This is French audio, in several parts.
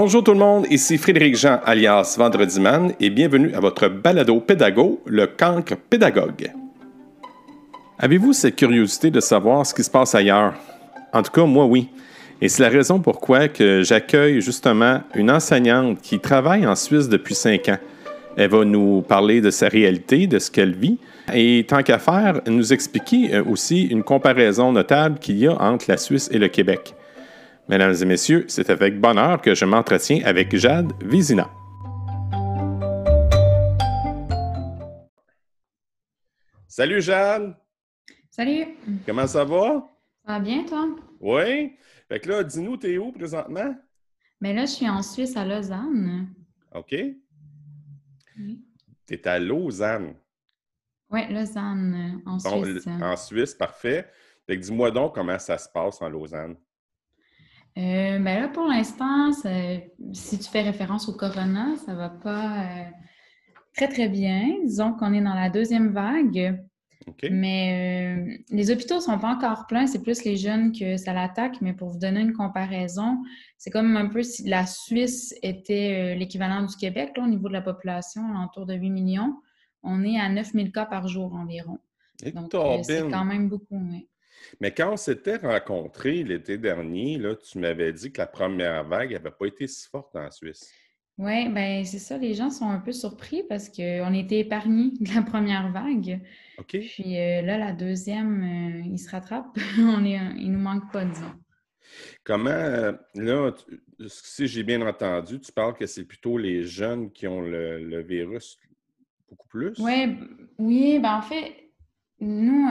Bonjour tout le monde, ici Frédéric Jean alias Vendredi Man et bienvenue à votre balado pédago, le cancre pédagogue. Avez-vous cette curiosité de savoir ce qui se passe ailleurs? En tout cas, moi oui. Et c'est la raison pourquoi j'accueille justement une enseignante qui travaille en Suisse depuis cinq ans. Elle va nous parler de sa réalité, de ce qu'elle vit, et tant qu'à faire, nous expliquer euh, aussi une comparaison notable qu'il y a entre la Suisse et le Québec. Mesdames et messieurs, c'est avec bonheur que je m'entretiens avec Jade Vizina. Salut Jade! Salut! Comment ça va? Ça va bien, toi? Oui. Fait que là, dis-nous, t'es où présentement? Mais là, je suis en Suisse, à Lausanne. OK. Oui. T'es à Lausanne. Oui, Lausanne, en Suisse. En Suisse, parfait. Fait que dis-moi donc comment ça se passe en Lausanne. Euh, ben là, pour l'instant, si tu fais référence au corona, ça va pas euh, très, très bien. Disons qu'on est dans la deuxième vague. Mais euh, les hôpitaux ne sont pas encore pleins, c'est plus les jeunes que ça l'attaque. Mais pour vous donner une comparaison, c'est comme un peu si la Suisse était l'équivalent du Québec au niveau de la population, autour de 8 millions. On est à 9000 cas par jour environ. Donc, c'est quand même beaucoup. Oui. Mais quand on s'était rencontrés l'été dernier, là, tu m'avais dit que la première vague n'avait pas été si forte en Suisse. Oui, bien, c'est ça. Les gens sont un peu surpris parce qu'on était épargnés de la première vague. OK. Puis euh, là, la deuxième, euh, il se rattrape. on est, il nous manque pas, disons. Comment, euh, là, si j'ai bien entendu, tu parles que c'est plutôt les jeunes qui ont le, virus beaucoup plus? Ouais, oui, ben en fait, nous,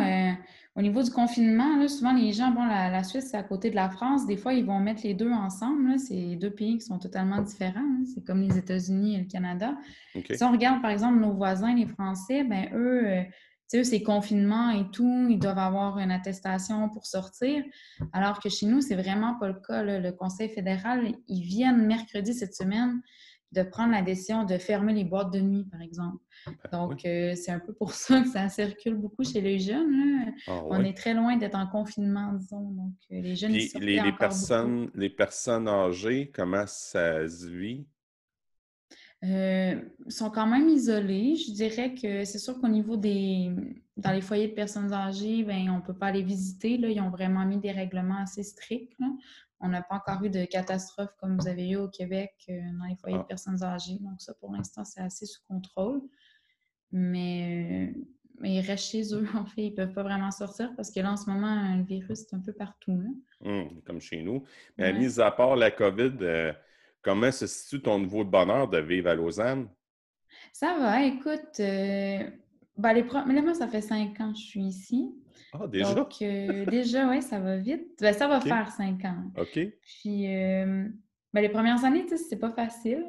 au niveau du confinement, souvent les gens, bon, la, Suisse, c'est à côté de la France. Des fois, ils vont mettre les deux ensemble. C'est deux pays qui sont totalement différents. C'est comme les États-Unis et le Canada. Si on regarde, par exemple, nos voisins, les Français, ben eux, euh, eux, c'est confinement et tout. Ils doivent avoir une attestation pour sortir. Alors que chez nous, c'est vraiment pas le cas. Le Conseil fédéral, ils viennent mercredi cette semaine de prendre la décision de fermer les boîtes de nuit, par exemple. Ben Donc, euh, c'est un peu pour ça que ça circule beaucoup chez les jeunes. Ah On est très loin d'être en confinement, disons. Donc, euh, les jeunes, les, les, personnes, les personnes âgées, comment ça se vit? Euh, sont quand même isolés. Je dirais que c'est sûr qu'au niveau des... Dans les foyers de personnes âgées, ben, on ne peut pas les visiter. Là. Ils ont vraiment mis des règlements assez stricts. On n'a pas encore eu de catastrophe comme vous avez eu au Québec dans les foyers de ah. personnes âgées. Donc ça, pour l'instant, c'est assez sous contrôle. Mais, euh, mais, ils restent chez eux, en fait. Ils ne peuvent pas vraiment sortir parce que là, en ce moment, le virus est un peu partout. Hum, comme chez nous. Mais mis à part la COVID, euh, comment se situe ton niveau de bonheur de vivre à Lausanne? Ça va, écoute. Euh, ben les Mais là, moi, ça fait cinq ans que je suis ici. Ah, déjà? Donc, déjà, oui, ça va vite. Ben, ça va faire cinq ans. OK. Puis, ben, les premières années, tu sais, c'est pas facile.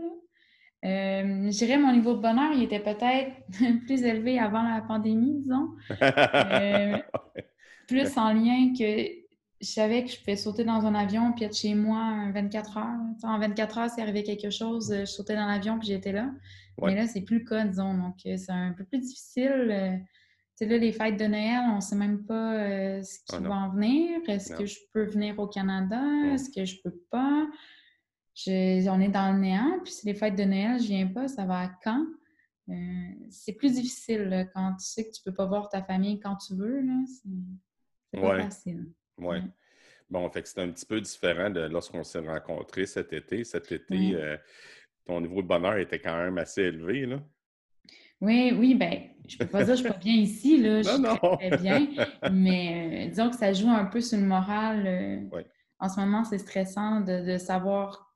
Euh, je dirais mon niveau de bonheur, il était peut-être plus élevé avant la pandémie, disons. Euh, plus en lien que je savais que je pouvais sauter dans un avion puis être chez moi en 24 heures. en 24 heures, s'il arrivait quelque chose, je sautais dans l'avion puis j'étais là. Mais là, c'est plus le cas, disons. Donc, euh, c'est un peu plus difficile. Sais, là, les fêtes de Noël, on ne sait même pas ce qui ah va en venir. Est-ce que je peux venir au Canada? Est-ce que je peux pas? on est dans le néant, puis si les fêtes de Noël, je viens pas, ça va à quand? Euh, c'est plus difficile quand tu sais que tu peux pas voir ta famille quand tu veux. C'est pas facile. Oui. Bon, fait que c'est un petit peu différent de lorsqu'on s'est rencontrés cet été. Cet été, euh, ton niveau de bonheur était quand même assez élevé, là. Oui, oui, ben, je peux pas dire que je suis pas bien ici, là. Je suis très, bien. Mais euh, disons que ça joue un peu sur le moral. En ce moment, c'est stressant de, de savoir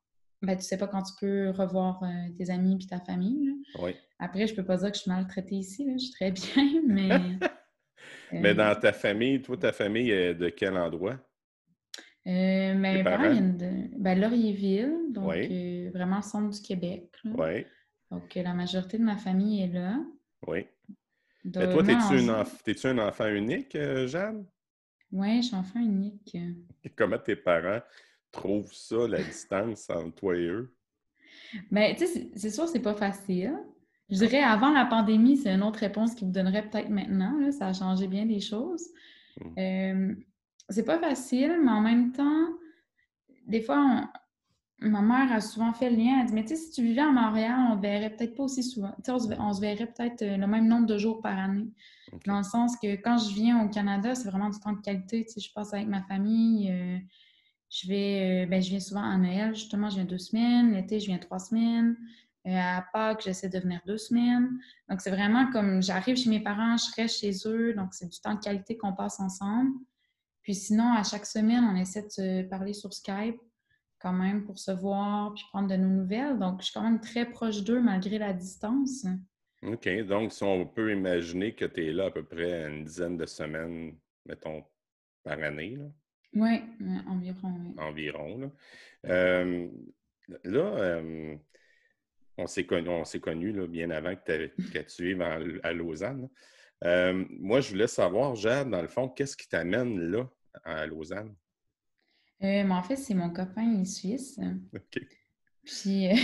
ben, tu sais pas quand tu peux revoir euh, tes amis et ta famille. Oui. Après, je peux pas dire que je suis maltraitée ici, je suis très bien, mais. mais euh, dans ta famille, toi, ta famille est de quel endroit? Euh, ben, de, ben, Laurierville, donc euh, vraiment le centre du Québec. Oui. Donc, la majorité de ma famille est là. Oui. Mais toi, es-tu un enfant unique, Jeanne? Oui, je suis enfant unique. Comment tes parents trouve ça, la distance entre toi et eux? Bien, tu sais, c'est sûr, c'est pas facile. Je dirais, avant la pandémie, c'est une autre réponse qui vous donnerait peut-être maintenant. Là, ça a changé bien les choses. Mmh. Euh, c'est pas facile, mais en même temps, des fois, ma mère a souvent fait le lien. Elle dit Mais tu sais, si tu vivais à Montréal, on ne verrait peut-être pas aussi souvent. Tu sais, on, se, verrait peut-être euh, le même nombre de jours par année. Dans le sens que quand je viens au Canada, c'est vraiment du temps de qualité. Tu sais, je passe avec ma famille. Euh, je vais, euh, ben, je viens souvent à Noël, justement, je viens deux semaines. L'été, je viens trois semaines. à Pâques, j'essaie de venir deux semaines. Donc, c'est vraiment comme j'arrive chez mes parents, je reste chez eux. Donc, c'est du temps de qualité qu'on passe ensemble. Puis sinon, à chaque semaine, on essaie de se parler sur Skype quand même pour se voir puis prendre de nos nouvelles. Donc, je suis quand même très proche d'eux malgré la distance. OK. Donc, si on peut imaginer que tu es là à peu près une dizaine de semaines, mettons, par année. Là. Oui, environ. Environ. Là, euh, là euh, on s'est connus connu, bien avant que, tu vives à, Lausanne. Euh, moi, je voulais savoir, Jade, dans le fond, qu'est-ce qui t'amène là, à Lausanne? Euh, en fait, c'est mon copain, il est suisse. OK. Puis. Euh,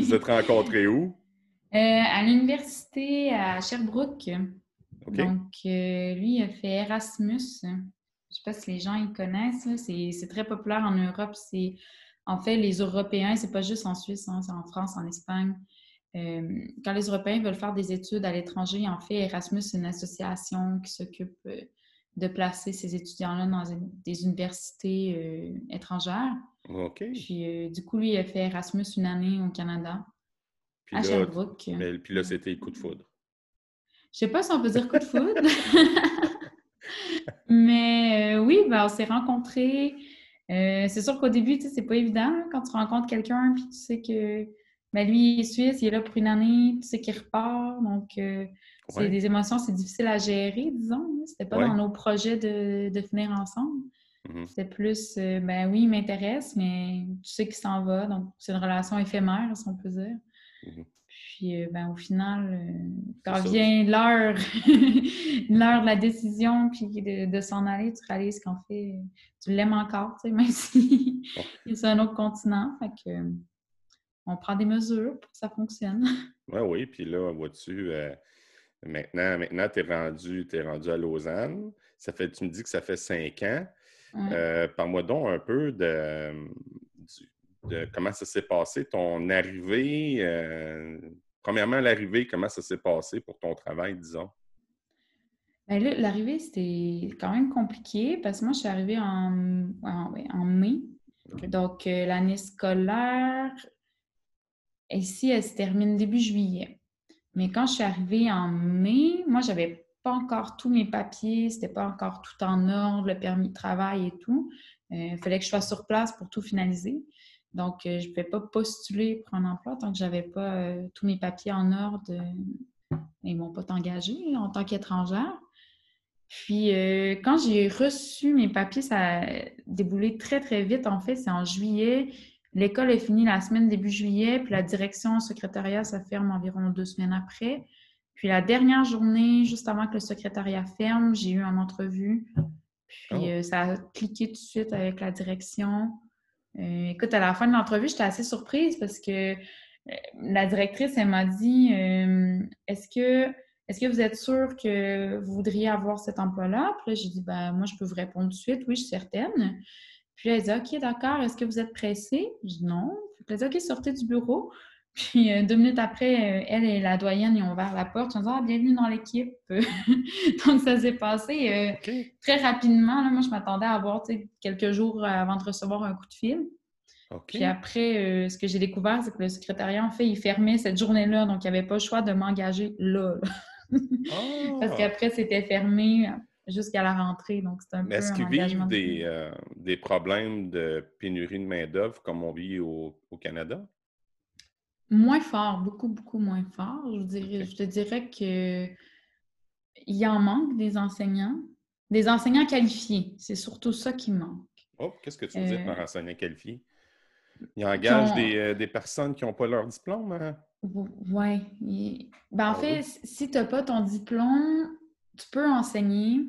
Vous êtes rencontrés où? à l'université à Sherbrooke. Donc, lui, il a fait Erasmus. Je ne sais pas si les gens y connaissent. C'est très populaire en Europe. C'est en fait les Européens, c'est pas juste en Suisse, hein, c'est en France, en Espagne. quand les Européens veulent faire des études à l'étranger, en fait, Erasmus, c'est une association qui s'occupe de placer ces étudiants-là dans des universités euh, étrangères. OK. Puis, euh, du coup, lui, il a fait Erasmus une année au Canada, puis à Sherbrooke. Mais, puis là, c'était coup de foudre. Je sais pas si on peut dire coup de foudre. mais euh, oui, ben, on s'est rencontrés. c'est sûr qu'au début, tu sais, c'est pas évident quand tu rencontres quelqu'un puis tu sais que ben, lui, il est suisse, il est là pour une année, tu sais qu'il repart. Donc, c'est des émotions, c'est difficile à gérer, disons. C'était pas dans nos projets de, de finir ensemble. Mm-hmm. C'était plus, euh, ben oui, il m'intéresse, mais tu sais qu'il s'en va. Donc, c'est une relation éphémère, si on peut dire. Mm-hmm. Puis, euh, ben, au final, euh, quand vient l'heure, l'heure de la décision, puis de, s'en aller, tu réalises qu'en fait, tu l'aimes encore, tu sais, même si c'est un autre continent. Fait que, on prend des mesures pour que ça fonctionne. Oui, oui. Puis là, vois-tu, Maintenant, maintenant tu es rendu, rendu à Lausanne. Ça fait, tu me dis que ça fait cinq ans. Euh, parle-moi donc un peu de, comment ça s'est passé, ton arrivée. Euh, premièrement, l'arrivée, comment ça s'est passé pour ton travail, disons? Ben l'arrivée, c'était quand même compliqué parce que moi, je suis arrivée en, en, mai. Donc, euh, l'année scolaire, ici, elle se termine début juillet. Mais quand je suis arrivée en mai, moi, j'avais pas encore tous mes papiers, c'était pas encore tout en ordre, le permis de travail et tout. Euh, il fallait que je sois sur place pour tout finaliser. Donc, euh, je ne pouvais pas postuler pour un emploi tant que je n'avais pas euh, tous mes papiers en ordre. ils m'ont pas engagé en tant qu'étrangère. Puis, quand j'ai reçu mes papiers, ça a déboulé très, très vite. En fait, c'est en juillet. L'école est finie la semaine début juillet, puis la direction au secrétariat, ça ferme environ deux semaines après. Puis la dernière journée, juste avant que le secrétariat ferme, j'ai eu une entrevue. Puis oh. euh, ça a cliqué tout de suite avec la direction. Euh, écoute, à la fin de l'entrevue, j'étais assez surprise parce que euh, la directrice, elle m'a dit Est-ce que est-ce que vous êtes sûr que vous voudriez avoir cet emploi-là? Puis là, j'ai dit ben moi, je peux vous répondre tout de suite, oui, je suis certaine. Puis elle dit OK, d'accord, est-ce que vous êtes pressé? Je dis non. Puis elle dit OK, sortez du bureau. Puis euh, deux minutes après, euh, elle et la doyenne ils ont ouvert la porte. Ils ont dit Ah, bienvenue dans l'équipe. Donc, ça s'est passé euh, très rapidement. moi, je m'attendais à avoir quelques jours avant de recevoir un coup de fil. Puis après, ce que j'ai découvert, c'est que le secrétariat, en fait, il fermait cette journée-là. Donc, il n'y avait pas le choix de m'engager là. Parce ah! qu'après, c'était fermé jusqu'à la rentrée. Donc, c'est un peu Est-ce qu'ils vivent des, euh, des, problèmes de pénurie de main-d'œuvre comme on vit au, Canada? Moins fort, beaucoup, beaucoup moins fort. Je, dirais, je te dirais que il y en manque des enseignants. Des enseignants qualifiés, c'est surtout ça qui manque. Oh, qu'est-ce que tu veux dire par enseignant qualifié? Ils engagent des, euh, des, personnes qui n'ont pas leur diplôme? Hein? Oui. Ben, en ah fait, si tu n'as pas ton diplôme, tu peux enseigner,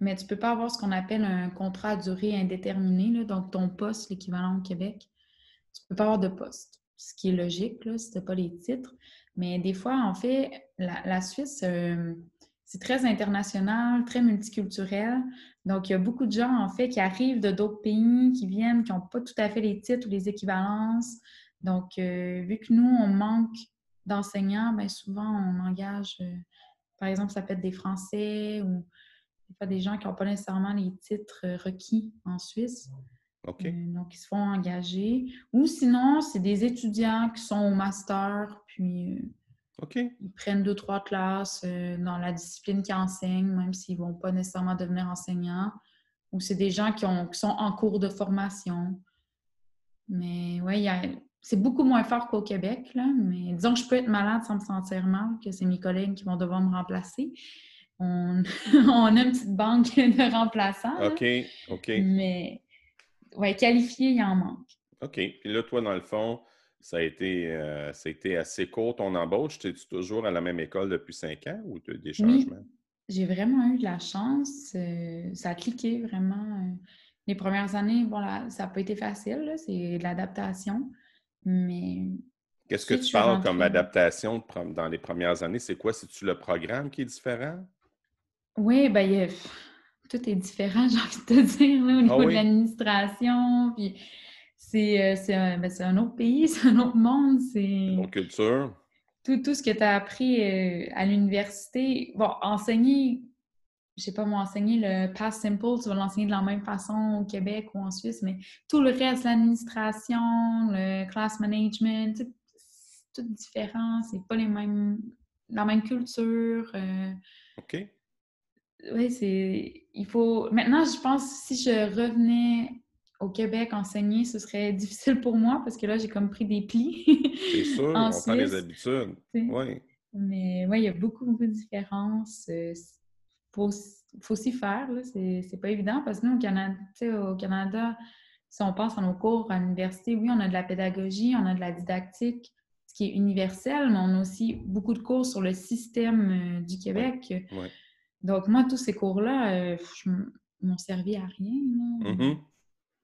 mais tu ne peux pas avoir ce qu'on appelle un contrat à durée indéterminée, donc ton poste, l'équivalent au Québec. Tu ne peux pas avoir de poste, ce qui est logique là, si tu pas les titres. Mais des fois, en fait, la, Suisse, euh, c'est très international, très multiculturel. Donc, il y a beaucoup de gens, en fait, qui arrivent de d'autres pays, qui viennent, qui n'ont pas tout à fait les titres ou les équivalences. Donc, euh, vu que nous, on manque d'enseignants, bien souvent, on engage, euh, par exemple, ça peut être des Français ou des gens qui n'ont pas nécessairement les titres euh, requis en Suisse. OK. donc, ils se font engager. Ou sinon, c'est des étudiants qui sont au master, puis ils prennent deux, trois classes euh, dans la discipline qu'ils enseignent, même s'ils ne vont pas nécessairement devenir enseignants. Ou c'est des gens qui, ont, qui, sont en cours de formation. Mais oui, c'est beaucoup moins fort qu'au Québec, là, mais disons que je peux être malade sans me sentir mal, que c'est mes collègues qui vont devoir me remplacer. On, on a une petite banque de remplaçants. OK, OK. Mais, ouais, qualifié, il en manque. OK. Puis là, toi, dans le fond, ça a été, euh, ça a été assez court ton embauche. Es-tu toujours à la même école depuis cinq ans ou tu as eu des changements? j'ai vraiment eu de la chance. Euh, ça a cliqué vraiment. Euh, les premières années, bon, ça n'a pas été facile, c'est de l'adaptation. Mais. Qu'est-ce que tu parles comme adaptation dans les premières années? C'est quoi? C'est-tu le programme qui est différent? Oui, bien, tout est différent, j'ai envie de te dire, au niveau ah de l'administration. Puis euh, ben, c'est un, autre pays, c'est un autre monde. C'est une autre culture. Tout, tout ce que tu as appris euh, à l'université. Bon, enseigner, je sais pas moi, enseigner le Past Simple, tu vas l'enseigner de la même façon au Québec ou en Suisse, mais tout le reste, l'administration, le class management, c'est tout différent. C'est pas les mêmes, la même culture. Euh. OK. Oui, c'est. Il faut. Maintenant, je pense si je revenais au Québec, enseigner, ce serait difficile pour moi parce que là, j'ai comme pris des plis. C'est sûr, on prend les habitudes. Oui. Mais oui, il y a beaucoup, beaucoup de différences. Il euh, faut, faut s'y faire, c'est pas évident parce que nous, au Canada, au Canada, si on pense à nos cours à l'université, oui, on a de la pédagogie, on a de la didactique, ce qui est universel, mais on a aussi beaucoup de cours sur le système euh, du Québec. Donc, moi, tous ces cours-là, euh, m'ont servi à rien. Mm-hmm.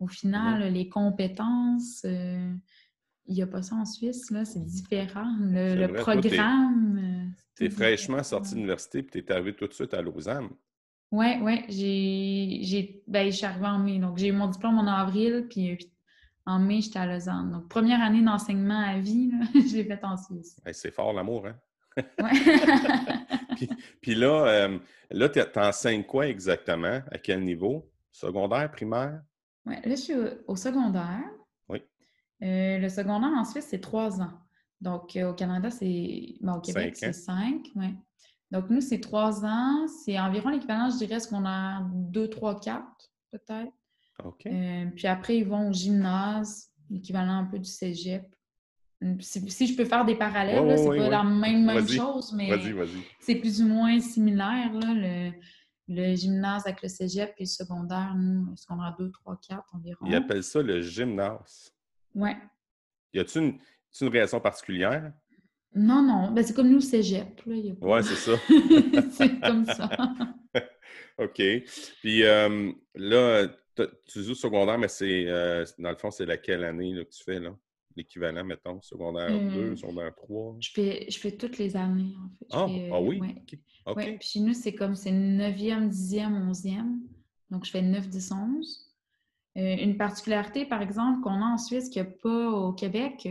Au final, les compétences, euh, il n'y a pas ça en Suisse, là, c'est différent. Le, programme. Tu es, fraîchement sorti de l'université et tu es arrivé tout de suite à Lausanne. Oui, oui. J'ai, ben, je suis arrivée en mai. Donc, j'ai eu mon diplôme en avril, puis en mai, j'étais à Lausanne. Donc, première année d'enseignement à vie, je l'ai faite en Suisse. c'est fort l'amour, hein? puis, là, euh, là tu enseignes quoi exactement? À quel niveau? Secondaire, primaire? Oui, là, je suis au, secondaire. Oui. Euh, le secondaire en Suisse, c'est trois ans. Donc, euh, au Canada, c'est. Ben, au Québec, c'est cinq. Ouais. Donc, nous, c'est trois ans. C'est environ l'équivalent, je dirais, ce qu'on a deux, trois, quatre, peut-être. OK. Puis après, ils vont au gymnase, l'équivalent un peu du cégep. Si, je peux faire des parallèles, c'est pas la même, même chose, mais c'est plus ou moins similaire. Là, le, le gymnase avec le cégep et le secondaire, nous, secondaire 2, 3, 4 environ. Ils appellent ça le gymnase. Oui. Y a-t-il une, une, raison particulière? Non, non. Ben, c'est comme nous, le cégep. Oui, c'est ça. c'est comme ça. OK. Puis euh, là, tu joues secondaire, mais c'est euh, dans le fond, c'est laquelle année que tu fais là? L'équivalent, mettons, secondaire 2, euh, secondaire 3? Je fais, je fais toutes les années, en fait. Ah, ah oui? Oui, puis chez nous, c'est comme c'est 9e, 10e, 11e. Donc, je fais 9, 10, 11. une particularité, par exemple, qu'on a en Suisse qu'il n'y a pas au Québec,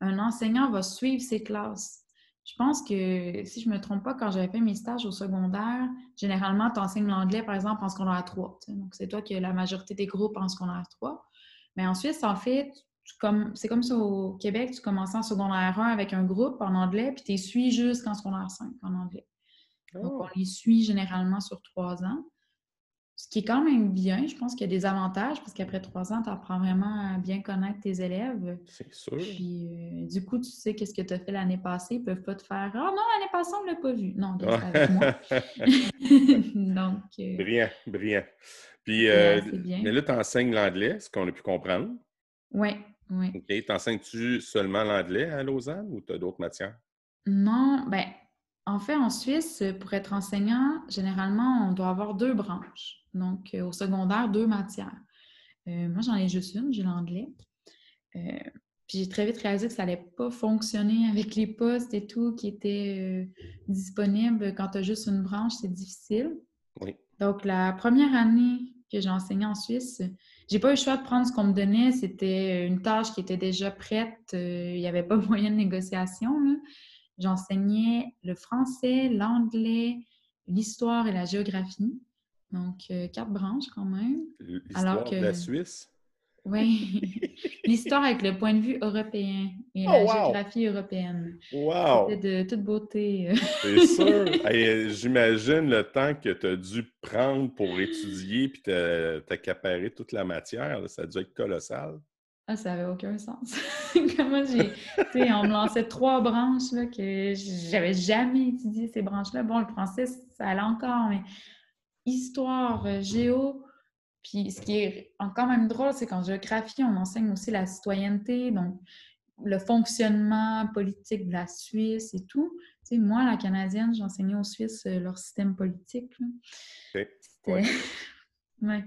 un enseignant va suivre ses classes. Je pense que, si je ne me trompe pas, quand j'avais fait mes stages au secondaire, généralement, tu enseignes l'anglais, par exemple, en secondaire 3. Donc, c'est toi qui as la majorité des groupes en secondaire 3. Mais en Suisse, en fait, c'est comme ça au Québec, tu commences en secondaire 1 avec un groupe en anglais, puis tu suis jusqu'en secondaire 5 en anglais. Donc, oh. on les suit généralement sur trois ans. Ce qui est quand même bien, je pense qu'il y a des avantages parce qu'après trois ans, tu apprends vraiment à bien connaître tes élèves. C'est sûr. Puis, euh, du coup, tu sais qu'est-ce que tu as fait l'année passée. Ils ne peuvent pas te faire Ah non, l'année passée, on ne l'a pas vu. Non, avec moi. Donc. Euh, brillant, brillant. Puis, euh, mais là, tu enseignes l'anglais, ce qu'on a pu comprendre. Oui, oui. OK. T'enseignes-tu seulement l'anglais à Lausanne ou tu as d'autres matières? Non, ben en fait, en Suisse, pour être enseignant, généralement, on doit avoir deux branches. Donc, euh, au secondaire, deux matières. Euh, moi, j'en ai juste une, j'ai l'anglais. Euh, Puis j'ai très vite réalisé que ça n'allait pas fonctionner avec les postes et tout qui étaient euh, disponibles. Quand tu as juste une branche, c'est difficile. Oui. Donc, la première année que j'ai enseigné en Suisse, j'ai pas eu le choix de prendre ce qu'on me donnait. C'était une tâche qui était déjà prête. Euh, il n'y avait pas moyen de négociation. J'enseignais le français, l'anglais, l'histoire et la géographie. Donc, euh, quatre branches quand même. L'histoire de la Suisse? Oui, l'histoire avec le point de vue européen et oh, la géographie européenne. Wow! C'était de toute beauté. C'est sûr. J'imagine le temps que tu as dû prendre pour étudier puis t'accaparer toute la matière. Ça a dû être colossal. Ah, ça n'avait aucun sens. Comment j'ai. Tu sais, on me lançait trois branches là, que j'avais jamais étudié ces branches-là. Bon, le français, ça allait encore, mais histoire, euh, géo, puis ce qui est encore même drôle, c'est qu'en géographie, on enseigne aussi la citoyenneté, donc le fonctionnement politique de la Suisse et tout. Tu sais, moi, la Canadienne, j'enseignais aux Suisses euh, leur système politique. Ouais.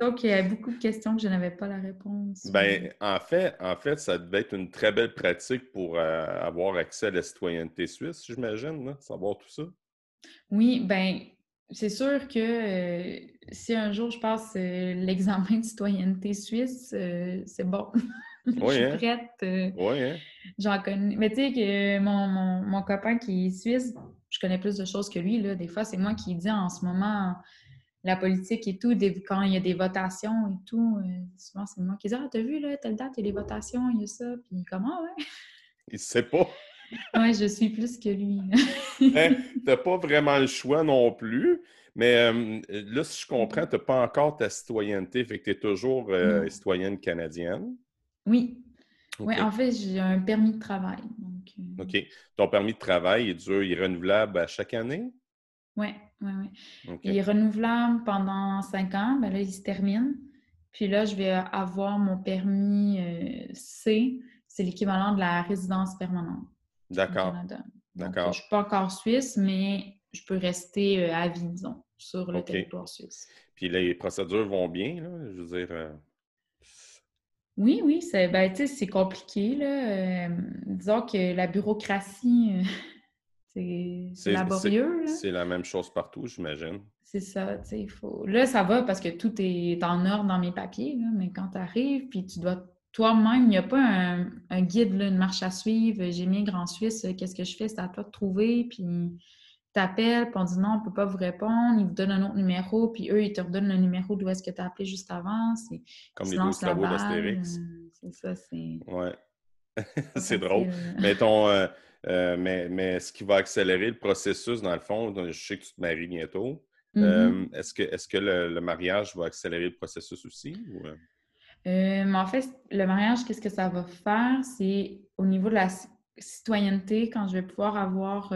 Donc, il y a beaucoup de questions que je n'avais pas la réponse. Ben, en fait, en fait, ça devait être une très belle pratique pour euh, avoir accès à la citoyenneté suisse, j'imagine, savoir tout ça. Oui, ben, c'est sûr que euh, si un jour je passe euh, l'examen de citoyenneté suisse, euh, c'est bon. je suis hein? prête. oui, hein? J'en connais. Mais tu sais que mon, mon, copain qui est suisse, je connais plus de choses que lui. Là. Des fois, c'est moi qui dis en ce moment la politique et tout, quand il y a des votations et tout. souvent, c'est moi qui dis Ah, t'as vu, là, telle date, il y a des votations, il y a ça. Puis comment, ouais? Il sait pas. Oui, je suis plus que lui. hein? Tu n'as pas vraiment le choix non plus. Mais euh, là, si je comprends, tu n'as pas encore ta citoyenneté, fait que tu es toujours euh, citoyenne canadienne. Oui. Oui, en fait, j'ai un permis de travail. Euh, OK. Ton permis de travail est dur, il est renouvelable à chaque année? Oui, oui, oui. Il est renouvelable pendant cinq ans. Ben là, il se termine. Puis là, je vais avoir mon permis C. C'est l'équivalent de la résidence permanente. D'accord. D'accord. Je ne suis pas encore suisse, mais je peux rester euh, à vie, disons, sur le territoire suisse. Puis les procédures vont bien, là? Je veux dire. Euh, oui, oui, c'est ben, compliqué. Là. Euh, disons que la bureaucratie, c'est laborieux. C'est la même chose partout, j'imagine. C'est ça, tu sais, faut... Là, ça va parce que tout est en ordre dans mes papiers, mais quand tu arrives, puis tu dois toi-même, il n'y a pas un, guide, une marche à suivre. J'ai mis Grand Suisse, qu'est-ce que je fais? C'est à toi de trouver, puis t'appelles, puis on dit non, on ne peut pas vous répondre, ils vous donnent un autre numéro, puis eux, ils te redonnent le numéro d'où est-ce que tu as appelé juste avant. C'est, Comme les 12 travaux d'Astérix. Euh, c'est ça, c'est... Ouais. c'est drôle. Mais, ton, euh, euh, mais, mais ce qui va accélérer le processus, dans le fond, je sais que tu te maries bientôt. Mm-hmm. est-ce que, est-ce que le, mariage va accélérer le processus aussi? Ou... en fait, le mariage, qu'est-ce que ça va faire? C'est au niveau de la citoyenneté, quand je vais pouvoir avoir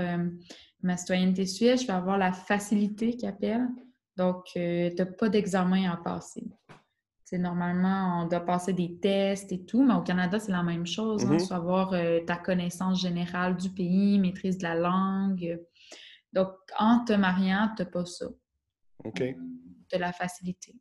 ma citoyenneté suisse, je vais avoir la facilité qu'ils appellent. Donc, euh, tu n'as pas d'examen à passer. C'est normalement, on doit passer des tests et tout, mais au Canada, c'est la même chose. Hein. Mm-hmm. Tu dois avoir euh, ta connaissance générale du pays, maîtrise de la langue. Donc, en te mariant, tu n'as pas ça. OK. As la facilité.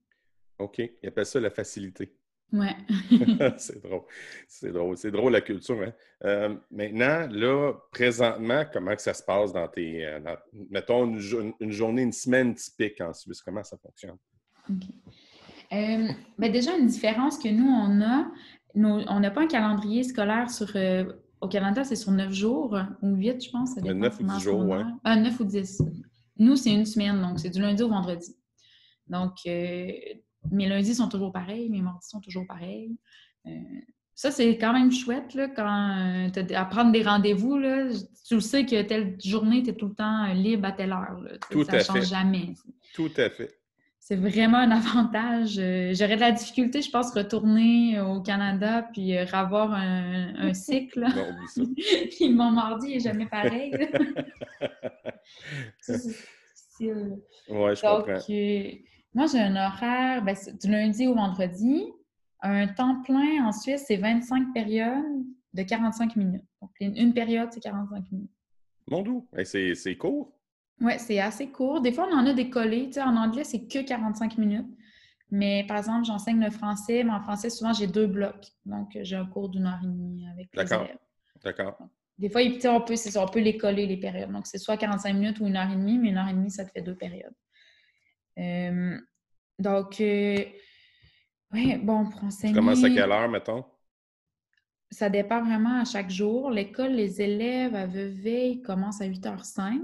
OK. Ils appellent ça la facilité. Ouais. c'est drôle. C'est drôle. C'est drôle la culture. Hein? Euh, maintenant, là, présentement, comment que ça se passe dans tes. Euh, mettons une, journée, une semaine typique en Suisse? Comment ça fonctionne? OK. Euh, ben déjà, une différence que nous, on a, on n'a pas un calendrier scolaire sur. au Canada, c'est sur neuf jours ou huit, je pense. Ça neuf ou dix jours, oui. neuf ou dix. Nous, c'est une semaine, donc c'est du lundi au vendredi. Donc, mes lundis sont toujours pareils, mes mardis sont toujours pareils. Euh, ça, c'est quand même chouette là, quand tu as à prendre des rendez-vous. Tu sais que telle journée, tu es tout le temps libre à telle heure. tout ça ne change jamais. Tout à fait. C'est vraiment un avantage. Euh, j'aurais de la difficulté, je pense, retourner au Canada puis euh, avoir un, cycle. puis mon mardi n'est jamais pareil. c'est difficile. Oui, je comprends. Moi, j'ai un horaire ben, du lundi au vendredi. Un temps plein en Suisse, c'est 25 périodes de 45 minutes. Donc, une période, c'est 45 minutes. Mon doux, c'est court. Oui, c'est assez court. Des fois, on en a des collés. en anglais, c'est que 45 minutes. Mais par exemple, j'enseigne le français, mais en français, souvent, j'ai deux blocs. Donc, j'ai un cours d'une heure et demie avec les élèves. D'accord. Des fois, on peut, on peut les coller, les périodes. Donc, c'est soit 45 minutes ou une heure et demie, mais une heure et demie, ça te fait deux périodes. Donc, euh, oui, bon, pour enseigner... Tu commences à quelle heure, mettons? Ça dépend vraiment à chaque jour. L'école, les élèves à Vevey commencent à 8h05.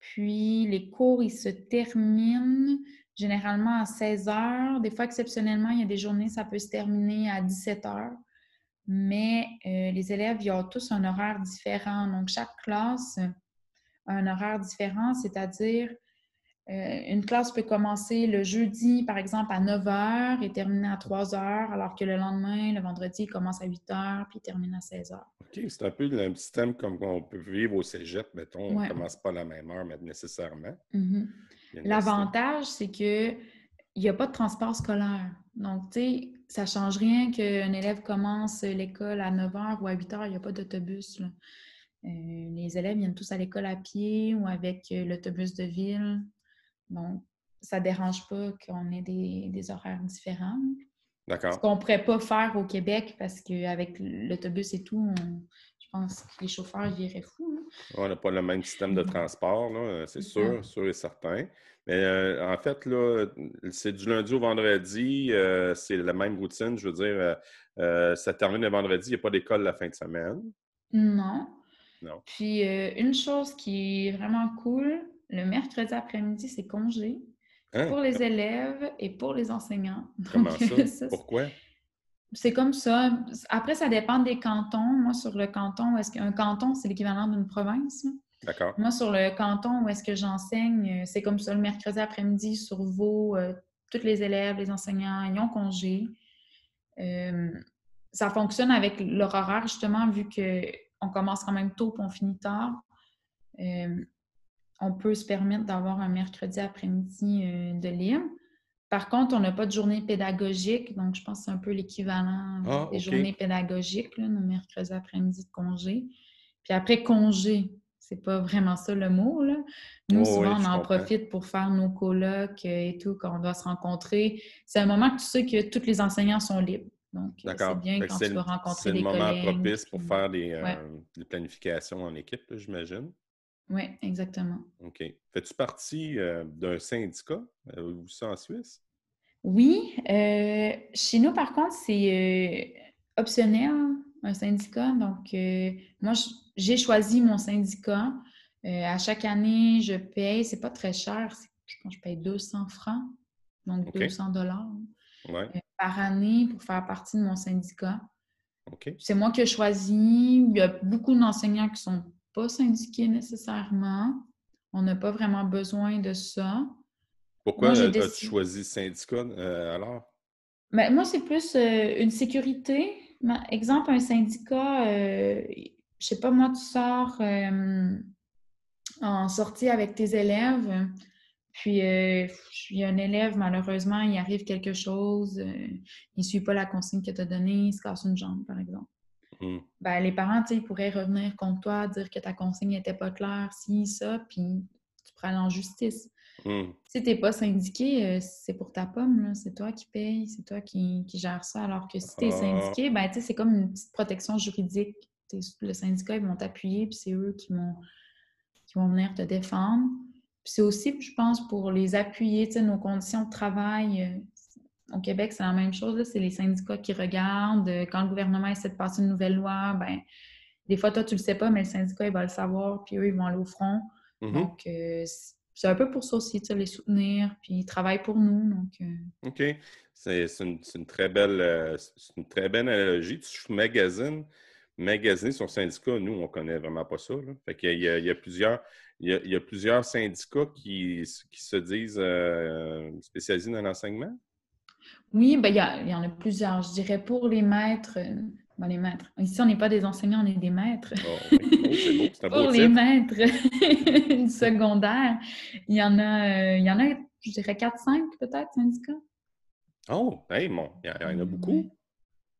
Puis, les cours, ils se terminent généralement à 16h. Des fois, exceptionnellement, il y a des journées, ça peut se terminer à 17h. Mais euh, les élèves, ils ont tous un horaire différent. Donc, chaque classe a un horaire différent, c'est-à-dire euh, une classe peut commencer le jeudi, par exemple, à 9 h et terminer à 3 h, alors que le lendemain, le vendredi, il commence à 8 h puis il termine à 16 h. OK, c'est un peu le même système comme on peut vivre au cégep, mettons. On ne commence pas à la même heure, mais nécessairement. Mm-hmm. L'avantage, c'est qu'il n'y a pas de transport scolaire. Donc, tu sais, ça ne change rien qu'un élève commence l'école à 9 h ou à 8 h, il n'y a pas d'autobus. Euh, les élèves viennent tous à l'école à pied ou avec euh, l'autobus de ville. Donc, ça ne dérange pas qu'on ait des, horaires différents. D'accord. Ce qu'on ne pourrait pas faire au Québec parce qu'avec l'autobus et tout, je pense que les chauffeurs viraient fous. On n'a pas le même système de transport, c'est sûr, sûr et certain. Mais euh, en fait, là, c'est du lundi au vendredi, euh, c'est la même routine. Je veux dire, euh, ça termine le vendredi, il n'y a pas d'école la fin de semaine. Non. Non. Puis, une chose qui est vraiment cool, le mercredi après-midi, c'est congé hein? pour les élèves et pour les enseignants. Comment ça? Pourquoi? C'est comme ça. Après, ça dépend des cantons. Moi, sur le canton, est-ce qu'un canton, c'est l'équivalent d'une province? D'accord. Moi, sur le canton où est-ce que j'enseigne, c'est comme ça. Le mercredi après-midi, sur vos, euh, tous les élèves, les enseignants, ils ont congé. Euh, ça fonctionne avec leur horaire, justement, vu qu'on commence quand même tôt et on finit tard. Euh, on peut se permettre d'avoir un mercredi après-midi euh, de libre. Par contre, on n'a pas de journée pédagogique, donc je pense que c'est un peu l'équivalent ah, des journées pédagogiques, nos mercredis après-midi de congé. Puis après, congé, c'est pas vraiment ça le mot. Là. Nous, oh, souvent, on en profite pour faire nos colloques euh, et tout, quand on doit se rencontrer. C'est un moment que tu sais que tous les enseignants sont libres. Donc, euh, c'est bien quand tu vas rencontrer des collègues. C'est le moment propice pour faire des, planifications en équipe, j'imagine. Oui, exactement. OK. Fais-tu partie euh, d'un syndicat euh, ou ça en Suisse? Oui. Euh, chez nous, par contre, c'est optionnel, un syndicat. Donc, moi, j'ai choisi mon syndicat. à chaque année, je paye, c'est pas très cher, je pense que je paye 200 francs, donc 200 dollars par année pour faire partie de mon syndicat. C'est moi qui ai choisi. Il y a beaucoup d'enseignants qui sont pas syndiqué nécessairement. On n'a pas vraiment besoin de ça. Pourquoi as-tu choisi syndicat euh, alors? Ben, moi, c'est plus euh, une sécurité. exemple, un syndicat, euh, je sais pas, moi, tu sors en sortie avec tes élèves, puis il y a un élève, malheureusement, il arrive quelque chose, il ne suit pas la consigne que tu as donnée, il se casse une jambe, par exemple. Mm. Ben, les parents, ils pourraient revenir contre toi, dire que ta consigne n'était pas claire, si, ça, puis tu prends en justice. Mm. Si tu n'es pas syndiqué, euh, c'est pour ta pomme, c'est toi qui payes, c'est toi qui, qui gères ça. Alors que si tu es ah. syndiqué, ben, c'est comme une petite protection juridique. le syndicat, ils vont t'appuyer, puis c'est eux qui vont, qui vont venir te défendre. c'est aussi, je pense, pour les appuyer, nos conditions de travail, euh, au Québec, c'est la même chose. C'est les syndicats qui regardent. Euh, quand le gouvernement essaie de passer une nouvelle loi, ben des fois, toi, tu le sais pas, mais le syndicat, il va le savoir, puis eux, ils vont aller au front. Mm-hmm. Donc, euh, c'est un peu pour ça aussi, les soutenir, puis ils travaillent pour nous. Donc, euh. OK. C'est une, très belle, une très belle analogie. Tu magazine, magasiner son syndicat, nous, on connaît vraiment pas ça. Fait qu'il y, a, il y a plusieurs. Il y, a, plusieurs syndicats qui, qui se disent spécialisés dans l'enseignement? Oui, ben, il y, en a plusieurs. Je dirais pour les maîtres, euh, ben, les maîtres. Ici, on n'est pas des enseignants, on est des maîtres. Oh, beau, pour les maîtres du secondaire, il y en a, euh, il y en a, je dirais 4-5 peut-être syndicats. Oh, hey, bon, il y, en a beaucoup.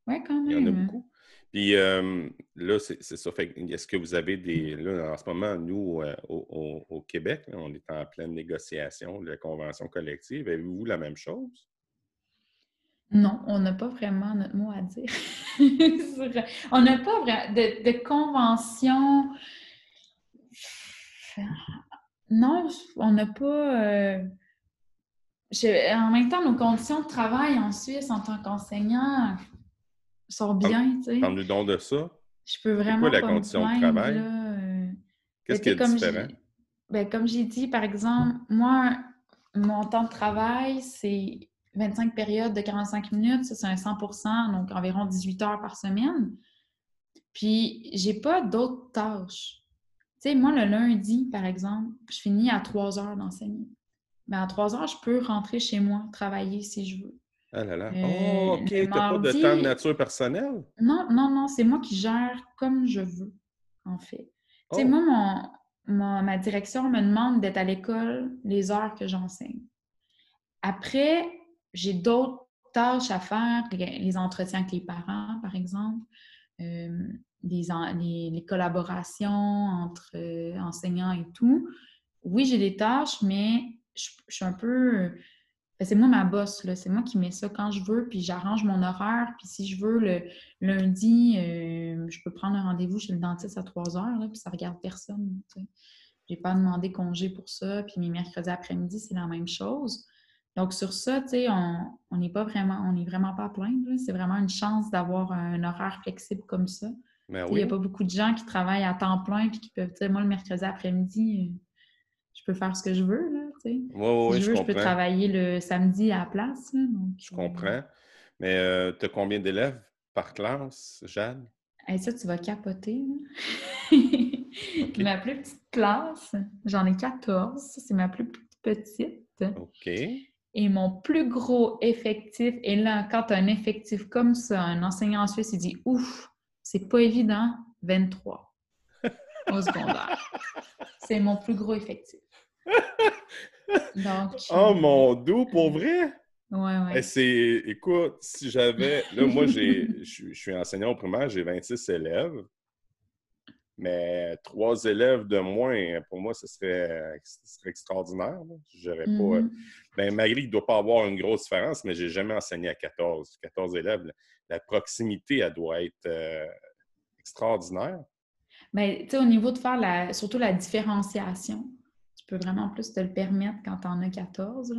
Oui, quand même. Il y en a beaucoup. Puis euh, là, c'est ça. Est-ce que vous avez des. Là, en ce moment, nous, au, au, Québec, on est en pleine négociation de la convention collective. Avez-vous la même chose? Non, on n'a pas vraiment notre mot à dire. on n'a pas vraiment de, de convention. Non, on n'a pas. Euh, en même temps, nos conditions de travail en Suisse en tant qu'enseignant sont bien. Parle-nous donc de ça. Je peux vraiment. Quoi la condition de travail? Euh, Qu'est-ce qui est différent? Ben, comme j'ai dit, par exemple, moi, mon temps de travail, c'est 25 périodes de 45 minutes, ça c'est un 100% donc environ 18 heures par semaine. Puis, j'ai pas d'autres tâches. Tu sais, moi, le lundi, par exemple, je finis à 3 heures d'enseigner. Mais à 3 heures, je peux rentrer chez moi, travailler si je veux. Ah là là. Euh, oh, OK. T'as pas de temps de nature personnelle? Non, non, non. C'est moi qui gère comme je veux, en fait. Tu sais, oh. moi, ma direction me demande d'être à l'école les heures que j'enseigne. Après, j'ai d'autres tâches à faire, les, entretiens avec les parents, par exemple, euh, les, collaborations entre euh, enseignants et tout. Oui, j'ai des tâches, mais je, suis un peu... Ben, c'est moi ma bosse, c'est moi qui mets ça quand je veux, puis j'arrange mon horaire. Puis si je veux, le lundi, euh, je peux prendre un rendez-vous chez le dentiste à 3 heures, puis ça regarde personne. Je n'ai pas demandé congé pour ça. Puis mes mercredis après-midi, c'est la même chose. Donc, sur ça, tu sais, on n'est pas vraiment, on n'est vraiment pas à plaindre. C'est vraiment une chance d'avoir un horaire flexible comme ça. Ben il n'y a pas beaucoup de gens qui travaillent à temps plein et qui peuvent, tu sais, moi, le mercredi après-midi, euh, je peux faire ce que je veux, là, tu sais. Si je veux, je, peux travailler le samedi à la place. je euh, comprends. Mais euh, tu as combien d'élèves par classe, Jeanne? ça, tu vas capoter. ma plus petite classe, j'en ai 14. C'est ma plus petite. OK. Et mon plus gros effectif, et là, quand tu as un effectif comme ça, un enseignant en Suisse, il dit Ouf, c'est pas évident, 23 au secondaire. C'est mon plus gros effectif. Donc, oh mon doux, pour vrai? Ouais, ouais. C'est, écoute, si j'avais, là, moi, je suis enseignant au primaire, j'ai 26 élèves. Mais trois élèves de moins, pour moi, ce serait, extraordinaire. Je pas. Ben, malgré qu'il ne doit pas avoir une grosse différence, mais je n'ai jamais enseigné à 14. 14 élèves, la, proximité, elle doit être euh, extraordinaire. Mais ben, au niveau de faire la, surtout la différenciation, tu peux vraiment plus te le permettre quand tu en as 14.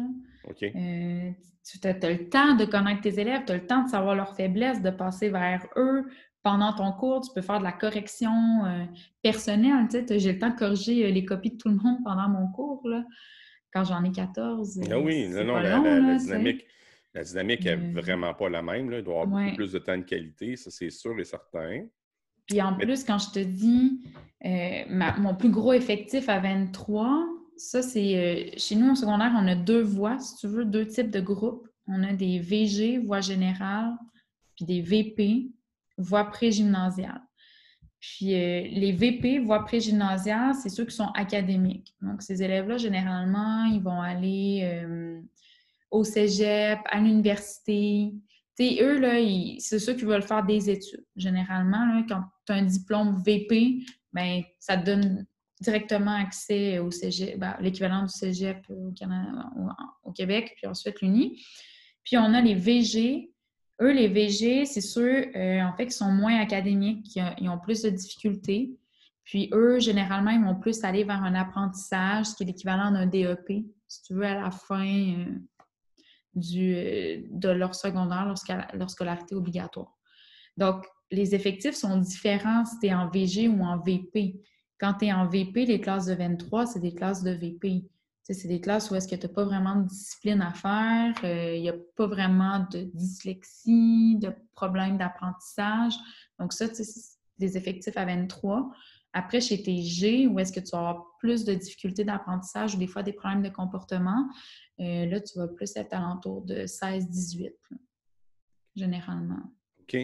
OK. Euh, tu as, le temps de connaître tes élèves, tu as le temps de savoir leurs faiblesses, de passer vers eux, pendant ton cours, tu peux faire de la correction euh, personnelle. Tu sais, j'ai le temps de corriger euh, les copies de tout le monde pendant mon cours, là, quand j'en ai 14. Ah oui, non, non, la, dynamique, la dynamique n'est vraiment pas la même. Là. Il doit y avoir beaucoup plus de temps de qualité, ça c'est sûr et certain. Puis en plus, quand je te dis euh, mon plus gros effectif à 23, ça c'est chez nous au secondaire, on a deux voies, si tu veux, deux types de groupes. On a des VG, voie générale, puis des VP, voie pré-gymnasiale. Puis euh, les VP, voie pré-gymnasiale, c'est ceux qui sont académiques. Donc, ces élèves-là, généralement, ils vont aller euh, au cégep, à l'université. Tu eux, c'est ceux qui veulent faire des études. Généralement, quand tu as un diplôme VP, ben, ça te donne directement accès au cégep, ben, l'équivalent du cégep au, au Québec, puis ensuite l'Uni. Puis on a les VG, eux, les VG, c'est ceux, euh, en fait, qui sont moins académiques, qui ont, plus de difficultés. Puis eux, généralement, ils vont plus aller vers un apprentissage, ce qui est l'équivalent d'un DEP, si tu veux, à la fin euh, euh, de leur secondaire, leur scolarité obligatoire. Donc, les effectifs sont différents si tu es en VG ou en VP. Quand tu es en VP, les classes de 23, c'est des classes de VP c'est des classes où est-ce que tu n'as pas vraiment de discipline à faire, euh, il n'y a pas vraiment de dyslexie, de problème d'apprentissage. Donc ça, c'est des effectifs à 23. Après, chez tes G, où est-ce que tu as plus de difficultés d'apprentissage ou des fois des problèmes de comportement, euh, là, tu vas plus être alentour de 16-18, généralement. OK.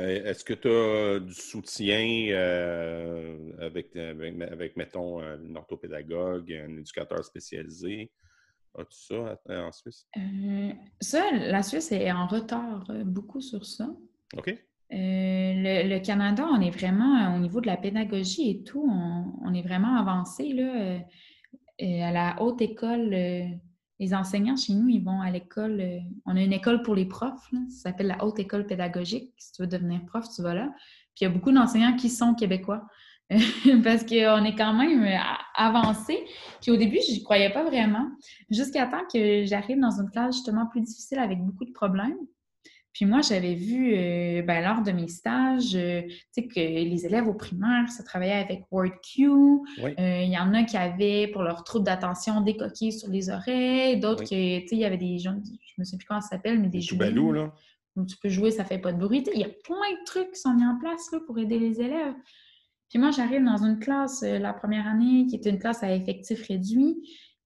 Euh, est-ce que tu as du soutien euh, avec, avec, mettons, un orthopédagogue, un éducateur spécialisé? As-tu ça en Suisse? Euh, ça, la Suisse est en retard beaucoup sur ça. OK. Le, Canada, on est vraiment, au niveau de la pédagogie et tout, on, est vraiment avancé. Là, à la haute école les enseignants chez nous, ils vont à l'école. euh, on a une école pour les profs, ça s'appelle la Haute École pédagogique. Si tu veux devenir prof, tu vas là. Puis il y a beaucoup d'enseignants qui sont québécois. Parce qu'on est quand même euh, avancé. Puis au début, je n'y croyais pas vraiment. Jusqu'à temps que j'arrive dans une classe justement plus difficile avec beaucoup de problèmes. Puis moi, j'avais vu euh, ben, lors de mes stages, euh, tu sais, que les élèves au primaire, ça travaillait avec WordQ. Oui. Euh, Il y en a qui avaient, pour leur trouble d'attention, des coquilles sur les oreilles. D'autres Oui. que, tu sais, il y avait des gens, je me sais plus comment ça s'appelle, mais des jouets. Tubalou, là. où tu peux jouer, ça fait pas de bruit. Il y a plein de trucs qui sont mis en place là, pour aider les élèves. Puis moi, j'arrive dans une classe la première année qui était une classe à effectif réduit,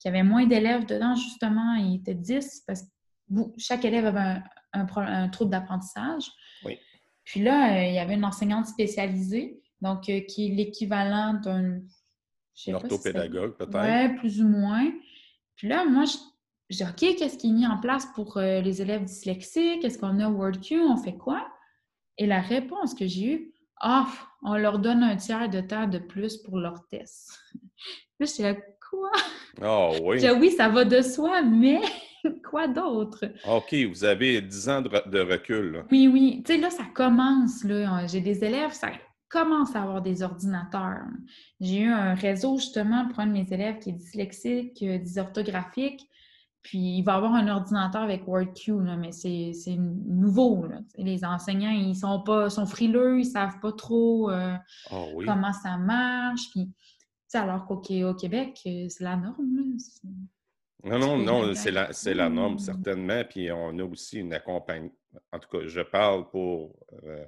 qui avait moins d'élèves dedans, justement. Il était 10 parce que chaque élève avait un, un trouble d'apprentissage. Oui. Puis là, euh, il y avait une enseignante spécialisée, donc euh, qui est l'équivalent d'un. si orthopédagogue, peut-être. Ouais, plus ou moins. Puis là, moi, je, dis, OK, qu'est-ce qui est mis en place pour euh, les élèves dyslexiques? Est-ce qu'on a WordQ? On fait quoi? Et la réponse que j'ai eue, ah, on leur donne un tiers de temps de plus pour leur test. Puis j'étais là, quoi? Ah oui. Je dis, oui, ça va de soi, mais quoi d'autre? OK, vous avez 10 ans de, re- de recul. là. Oui, oui. Tu sais, là, ça commence. Là. J'ai des élèves, ça commence à avoir des ordinateurs. J'ai eu un réseau, justement, pour un de mes élèves qui est dyslexique, euh, dysorthographique. Puis, il va avoir un ordinateur avec WordQ, là, mais c'est c'est nouveau. Là. Les enseignants, ils sont pas sont frileux, ils savent pas trop euh, Ah oui. comment ça marche. Puis, alors qu'au Qué- au Québec, euh, c'est la norme. là. Non, non, non, c'est la, la norme, Mm. certainement. Puis on a aussi une accompagnement. En tout cas, je parle pour euh,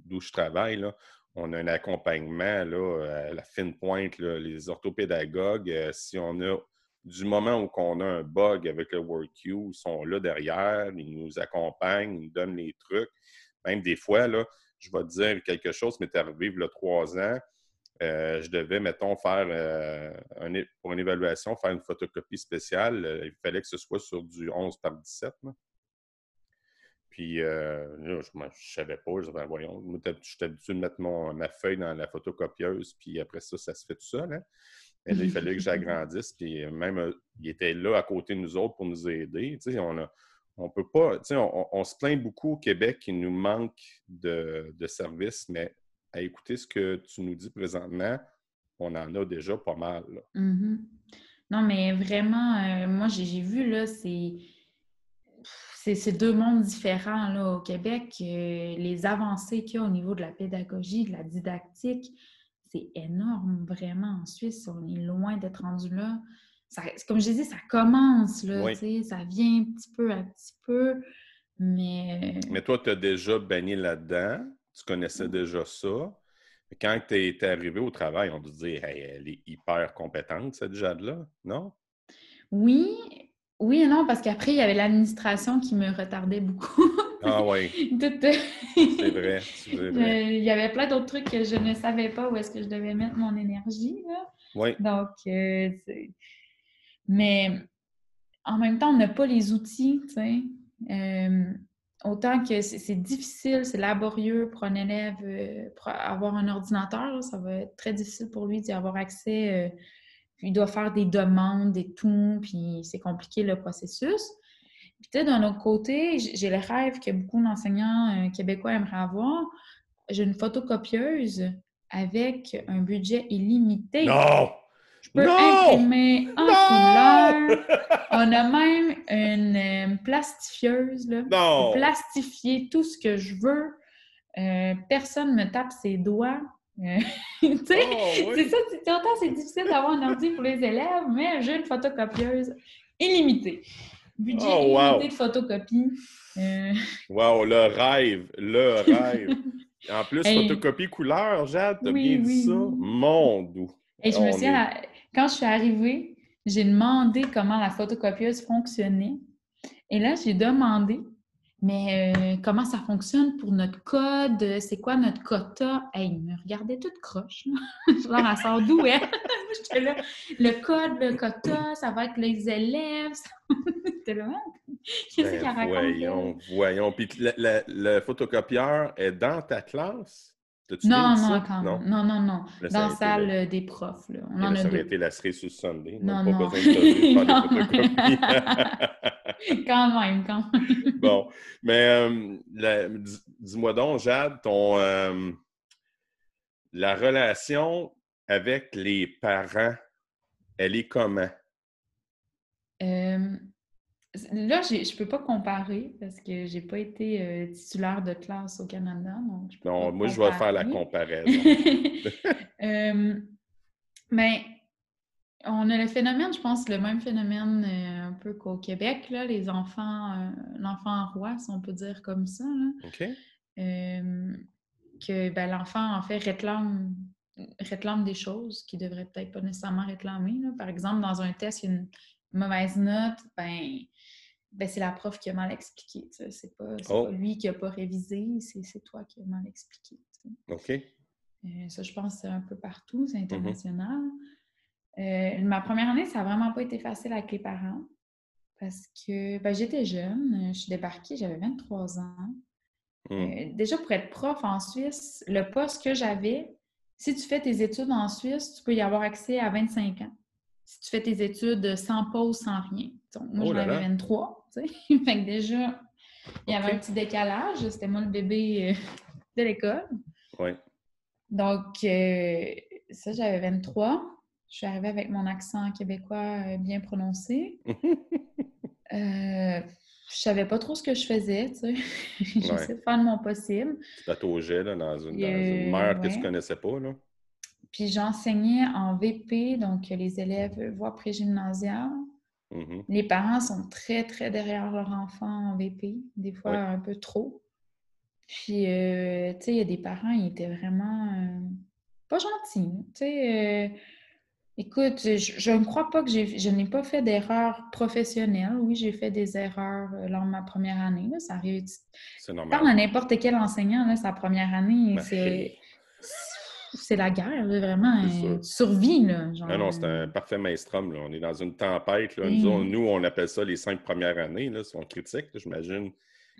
d'où je travaille. Là. On a un accompagnement là, à la fine pointe, là, les orthopédagogues. euh, si on a du moment où on a un bug avec le WordQ, ils sont là derrière, ils nous accompagnent, ils nous donnent les trucs. Même des fois, là, je vais te dire quelque chose, m'est arrivé il y a trois ans. Euh, je devais, mettons, faire euh, pour une évaluation, faire une photocopie spéciale. Euh, il fallait que ce soit sur du 11 par 17. là. Puis, là, je ne savais pas. Je disais, Ben, voyons, je suis habitué de mettre ma feuille dans la photocopieuse, puis après ça, ça se fait tout seul. hein. Mais là, il fallait que j'agrandisse, puis même, il était là à côté de nous autres pour nous aider. Tu sais, on a, on peut pas, on- on se plaint beaucoup au Québec qu'il nous manque de, de services, mais à écouter ce que tu nous dis présentement, on en a déjà pas mal. là. Mhm. Non, mais vraiment, euh, moi, j'ai vu, là, c'est deux mondes différents, là, au Québec. Euh, les avancées qu'il y a au niveau de la pédagogie, de la didactique, c'est énorme, vraiment. En Suisse, on est loin d'être rendu là. Ça, comme je disais, ça commence, là, Oui. ça vient petit peu à petit peu, mais... Mais toi, tu as déjà baigné là-dedans, tu connaissais déjà ça. Quand tu es arrivé au travail, on te dit hey, elle est hyper compétente, cette Jade-là, non? Oui, oui et non, parce qu'après, il y avait l'administration qui me retardait beaucoup. Ah oui, Tout- c'est vrai, Euh, vrai. Il y avait plein d'autres trucs que je ne savais pas où est-ce que je devais mettre mon énergie. là. Oui, Donc, euh, mais en même temps, on n'a pas les outils, tu sais. Euh, autant que c'est difficile, c'est laborieux pour un élève euh, avoir un ordinateur, ça va être très difficile pour lui d'y avoir accès. euh, il doit faire des demandes et tout, puis c'est compliqué le processus. Puis sais, d'un autre côté, j'ai le rêve que beaucoup d'enseignants euh, québécois aimeraient avoir. J'ai une photocopieuse avec un budget illimité. non! Je peux Non! imprimer en Non! couleur. On a même une euh, plastifieuse, là. Non! Plastifier tout ce que je veux. Euh, personne me tape ses doigts. Euh, tu sais, Oh, oui. c'est ça, c'est- autant c'est difficile d'avoir un ordi pour les élèves, mais j'ai une photocopieuse illimitée. Budget Oh, wow. illimité de photocopie. Wow, le rêve, le rêve. En plus, Hey. photocopie couleur, Jade, t'as Oui, bien dit ça? Mon doux. Et je me souviens, est- quand je suis arrivée, j'ai demandé comment la photocopieuse fonctionnait. Et là, j'ai demandé, mais euh, comment ça fonctionne pour notre code? C'est quoi notre quota? Hey, il me regardait toute croche. là. Je leur elle sort d'où? J'étais là, le code, le quota, ça va être les élèves. J'étais là, hein? qu'est-ce Ben, qu'elle raconte? voyons, voyons. Puis la- la- le photocopieur est dans ta classe? Non, non, quand non, non, non, non. Dans la salle euh, des profs. Là. On en a ça aurait été la cerise sur Sunday. Non, non. Pas besoin de quand même, quand même. bon, mais euh, dis-moi donc, Jade, ton, euh, la relation avec les parents, elle est comment? Là, je ne peux pas comparer parce que je n'ai pas été euh, titulaire de classe au Canada. non, moi, je vais faire la comparaison. euh, mais on a le phénomène, je pense, le même phénomène euh, un peu qu'au Québec. Là, les enfants, l'enfant roi, si on peut dire comme ça. OK. que ben, l'enfant, en fait, réclame, réclame des choses qu'il ne devrait peut-être pas nécessairement réclamer. Par exemple, dans un test, il y a une mauvaise note, ben ben, c'est la prof qui a mal expliqué. C'est pas, oh. pas, lui qui n'a pas révisé, c'est toi qui as mal expliqué. OK. Euh, ça, je pense c'est un peu partout, c'est mm-hmm. international. Euh, ma première année, ça n'a vraiment pas été facile avec les parents parce que ben, j'étais jeune, je suis débarquée, j'avais 23 ans. Mm. Euh, déjà, pour être prof en Suisse, le poste que j'avais, si tu fais tes études en Suisse, tu peux y avoir accès à 25 ans si tu fais tes études sans pause, sans rien. Donc, moi, oh j'en avais 23, tu sais. fait que déjà, il y avait un petit décalage. C'était moi le bébé euh, de l'école. Oui. Donc, euh, ça, j'avais 23. Je suis arrivée avec mon accent québécois euh, bien prononcé. euh, je savais pas trop ce que je faisais, tu sais. J'essayais de faire de mon possible. Tu là, dans une, dans une mer que tu connaissais pas, là. Puis j'enseignais en VP, donc les élèves voient Mm-hmm. Les parents sont très, très derrière leur enfant en VP, des fois un peu trop. Puis, euh, tu sais, il y a des parents, ils étaient vraiment euh, pas gentils. Tu sais, euh, écoute, je, ne crois pas que je n'ai pas fait d'erreurs professionnelles. Oui, j'ai fait des erreurs lors de ma première année. ça arrive. C'est normal. Parle à n'importe quel enseignant, là, sa première année, ben, c'est c'est la guerre, vraiment. Une survie. Là, genre... Non, non, c'est un parfait maelstrom. On est dans une tempête. Là. Nous, on appelle ça les cinq premières années. Là, si on critique, j'imagine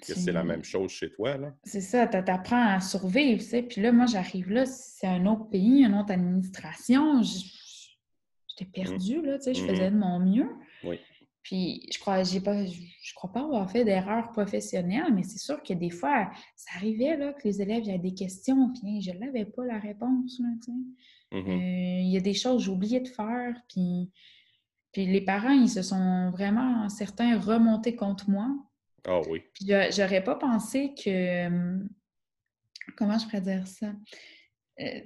que c'est la même chose chez toi. C'est ça, tu apprends à survivre. Tu sais. Puis là, moi, j'arrive là, c'est un autre pays, une autre administration. J'étais mmh. perdue, là, tu sais, je mmh faisais de mon mieux. Oui. Puis je crois, j'ai pas, je crois pas avoir fait d'erreurs professionnelles, mais c'est sûr que des fois, ça arrivait là, que les élèves avaient des questions, puis je n'avais pas la réponse. Mm-hmm. euh, il y a des choses que oublié de faire, puis, puis les parents, ils se sont vraiment, certains, remontés contre moi. Ah oui. Puis j'aurais pas pensé que. Hum, comment je pourrais dire ça? Euh,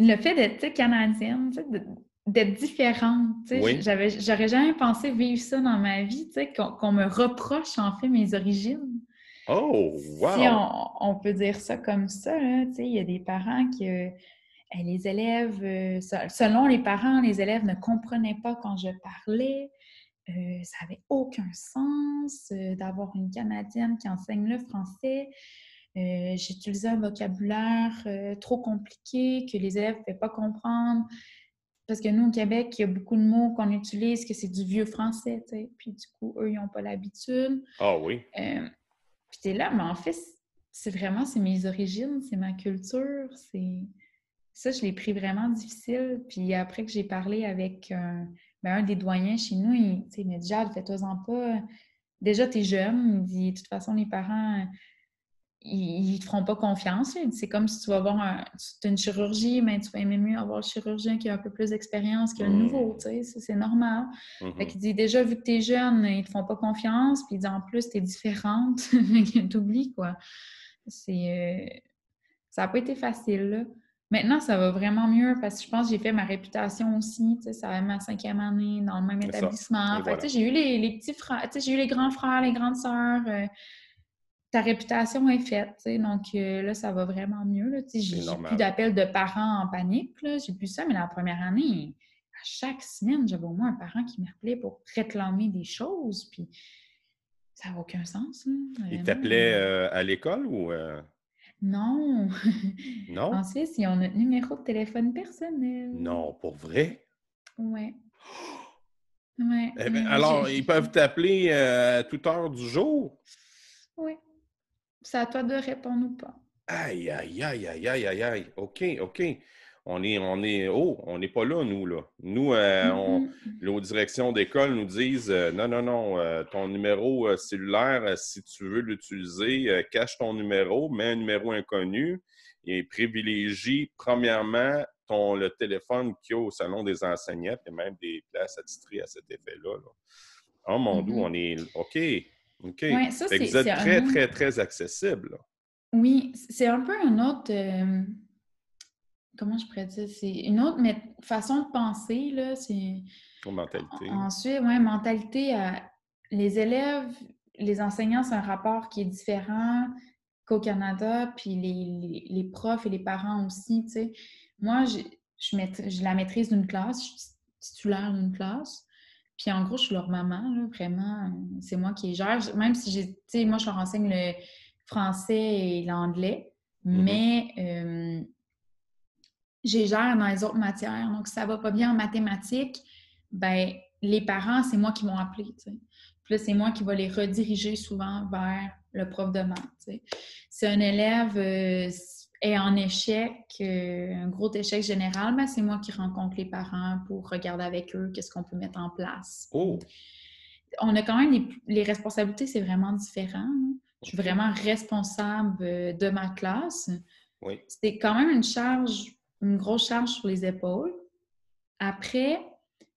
le fait d'être canadienne, d'être différente. J'avais, j'aurais jamais pensé vivre ça dans ma vie, qu'on, me reproche en fait mes origines. Oh, wow! Si on, peut dire ça comme ça, il y a des parents qui, euh, les élèves, euh, selon les parents, les élèves ne comprenaient pas quand je parlais. Euh, ça n'avait aucun sens d'avoir une Canadienne qui enseigne le français. j'utilisais un vocabulaire trop compliqué que les élèves ne pouvaient pas comprendre. Parce que nous, au Québec, il y a beaucoup de mots qu'on utilise que c'est du vieux français, tu sais. Puis du coup, eux, ils n'ont pas l'habitude. Ah oui. Euh, puis t'es là, mais en fait, c'est vraiment, c'est mes origines, c'est ma culture, c'est... Ça, je l'ai pris vraiment difficile. Puis après que j'ai parlé avec un, ben, un des doyens chez nous, il, il m'a dit « Jade, fais-toi-en pas. Déjà, t'es jeune. » Il dit « De toute façon, les parents ils ne te feront pas confiance. C'est comme si tu vas avoir un, une chirurgie, mais tu vas aimer mieux avoir le chirurgien qui a un peu plus d'expérience que le mmh. nouveau. C'est normal. Mmh. dit déjà, vu que tu es jeune, ils ne te font pas confiance. Puis il dit en plus, tu es différente. tu oublies, quoi. C'est, euh, ça n'a pas été facile. Maintenant, ça va vraiment mieux parce que je pense que j'ai fait ma réputation aussi. Ça va ma cinquième année dans le même établissement. J'ai eu les, les petits frères, j'ai eu les grands frères, les grandes sœurs. Euh, ta réputation est faite. Donc euh, là, ça va vraiment mieux. J'ai plus d'appels de parents en panique. J'ai plus ça, mais la première année, à chaque semaine, j'avais au moins un parent qui m'appelait pour réclamer des choses. Puis ça n'a aucun sens. Il t'appelait euh, à l'école ou. Euh? Non. Non? en Suisse, ils ont notre numéro de téléphone personnel. Non, pour vrai? Oui. Ouais. Eh ben, alors, ils peuvent t'appeler à toute heure du jour? Oui. C'est à toi de répondre ou pas. Aïe, aïe, aïe, aïe, aïe, aïe, aïe. OK, OK. On est, on est, oh, on n'est pas là, nous, là. Nous, euh, on, nos directions d'école nous disent euh, non, non, non, euh, ton numéro cellulaire, si tu veux l'utiliser, cache ton numéro, mets un numéro inconnu et privilégie, premièrement, ton, le téléphone qu'il y a au salon des enseignants, et même des places attitrées à cet effet-là. Oh mon mm-hmm. on est OK. OK. vous êtes très, très, très accessible. Oui, c'est un peu un autre comment je pourrais dire, c'est une autre façon de penser, là, c'est... mentalité. Ensuite, oui, mentalité, les élèves, les enseignants, c'est un rapport qui est différent qu'au Canada, puis les, profs et les parents aussi, tu sais. Moi, je, je, la maîtrise d'une classe, je suis titulaire d'une classe, puis en gros, je suis leur maman, là, vraiment, c'est moi qui gère, même si j'ai, tu sais, moi, je leur enseigne le français et l'anglais, mm-hmm. mais... Euh, j'ai gère dans les autres matières. Donc, si ça va pas bien en mathématiques, ben les parents, c'est moi qui m'ont appelé. Puis là, c'est moi qui vais les rediriger souvent vers le prof de maths. Si un élève euh, est en échec, euh, un gros échec général, ben, c'est moi qui rencontre les parents pour regarder avec eux qu'est-ce qu'on peut mettre en place. Oh. On a quand même les, responsabilités, c'est vraiment différent. Je suis vraiment responsable euh, de ma classe. Oui. C'est quand même une charge une grosse charge sur les épaules. Après,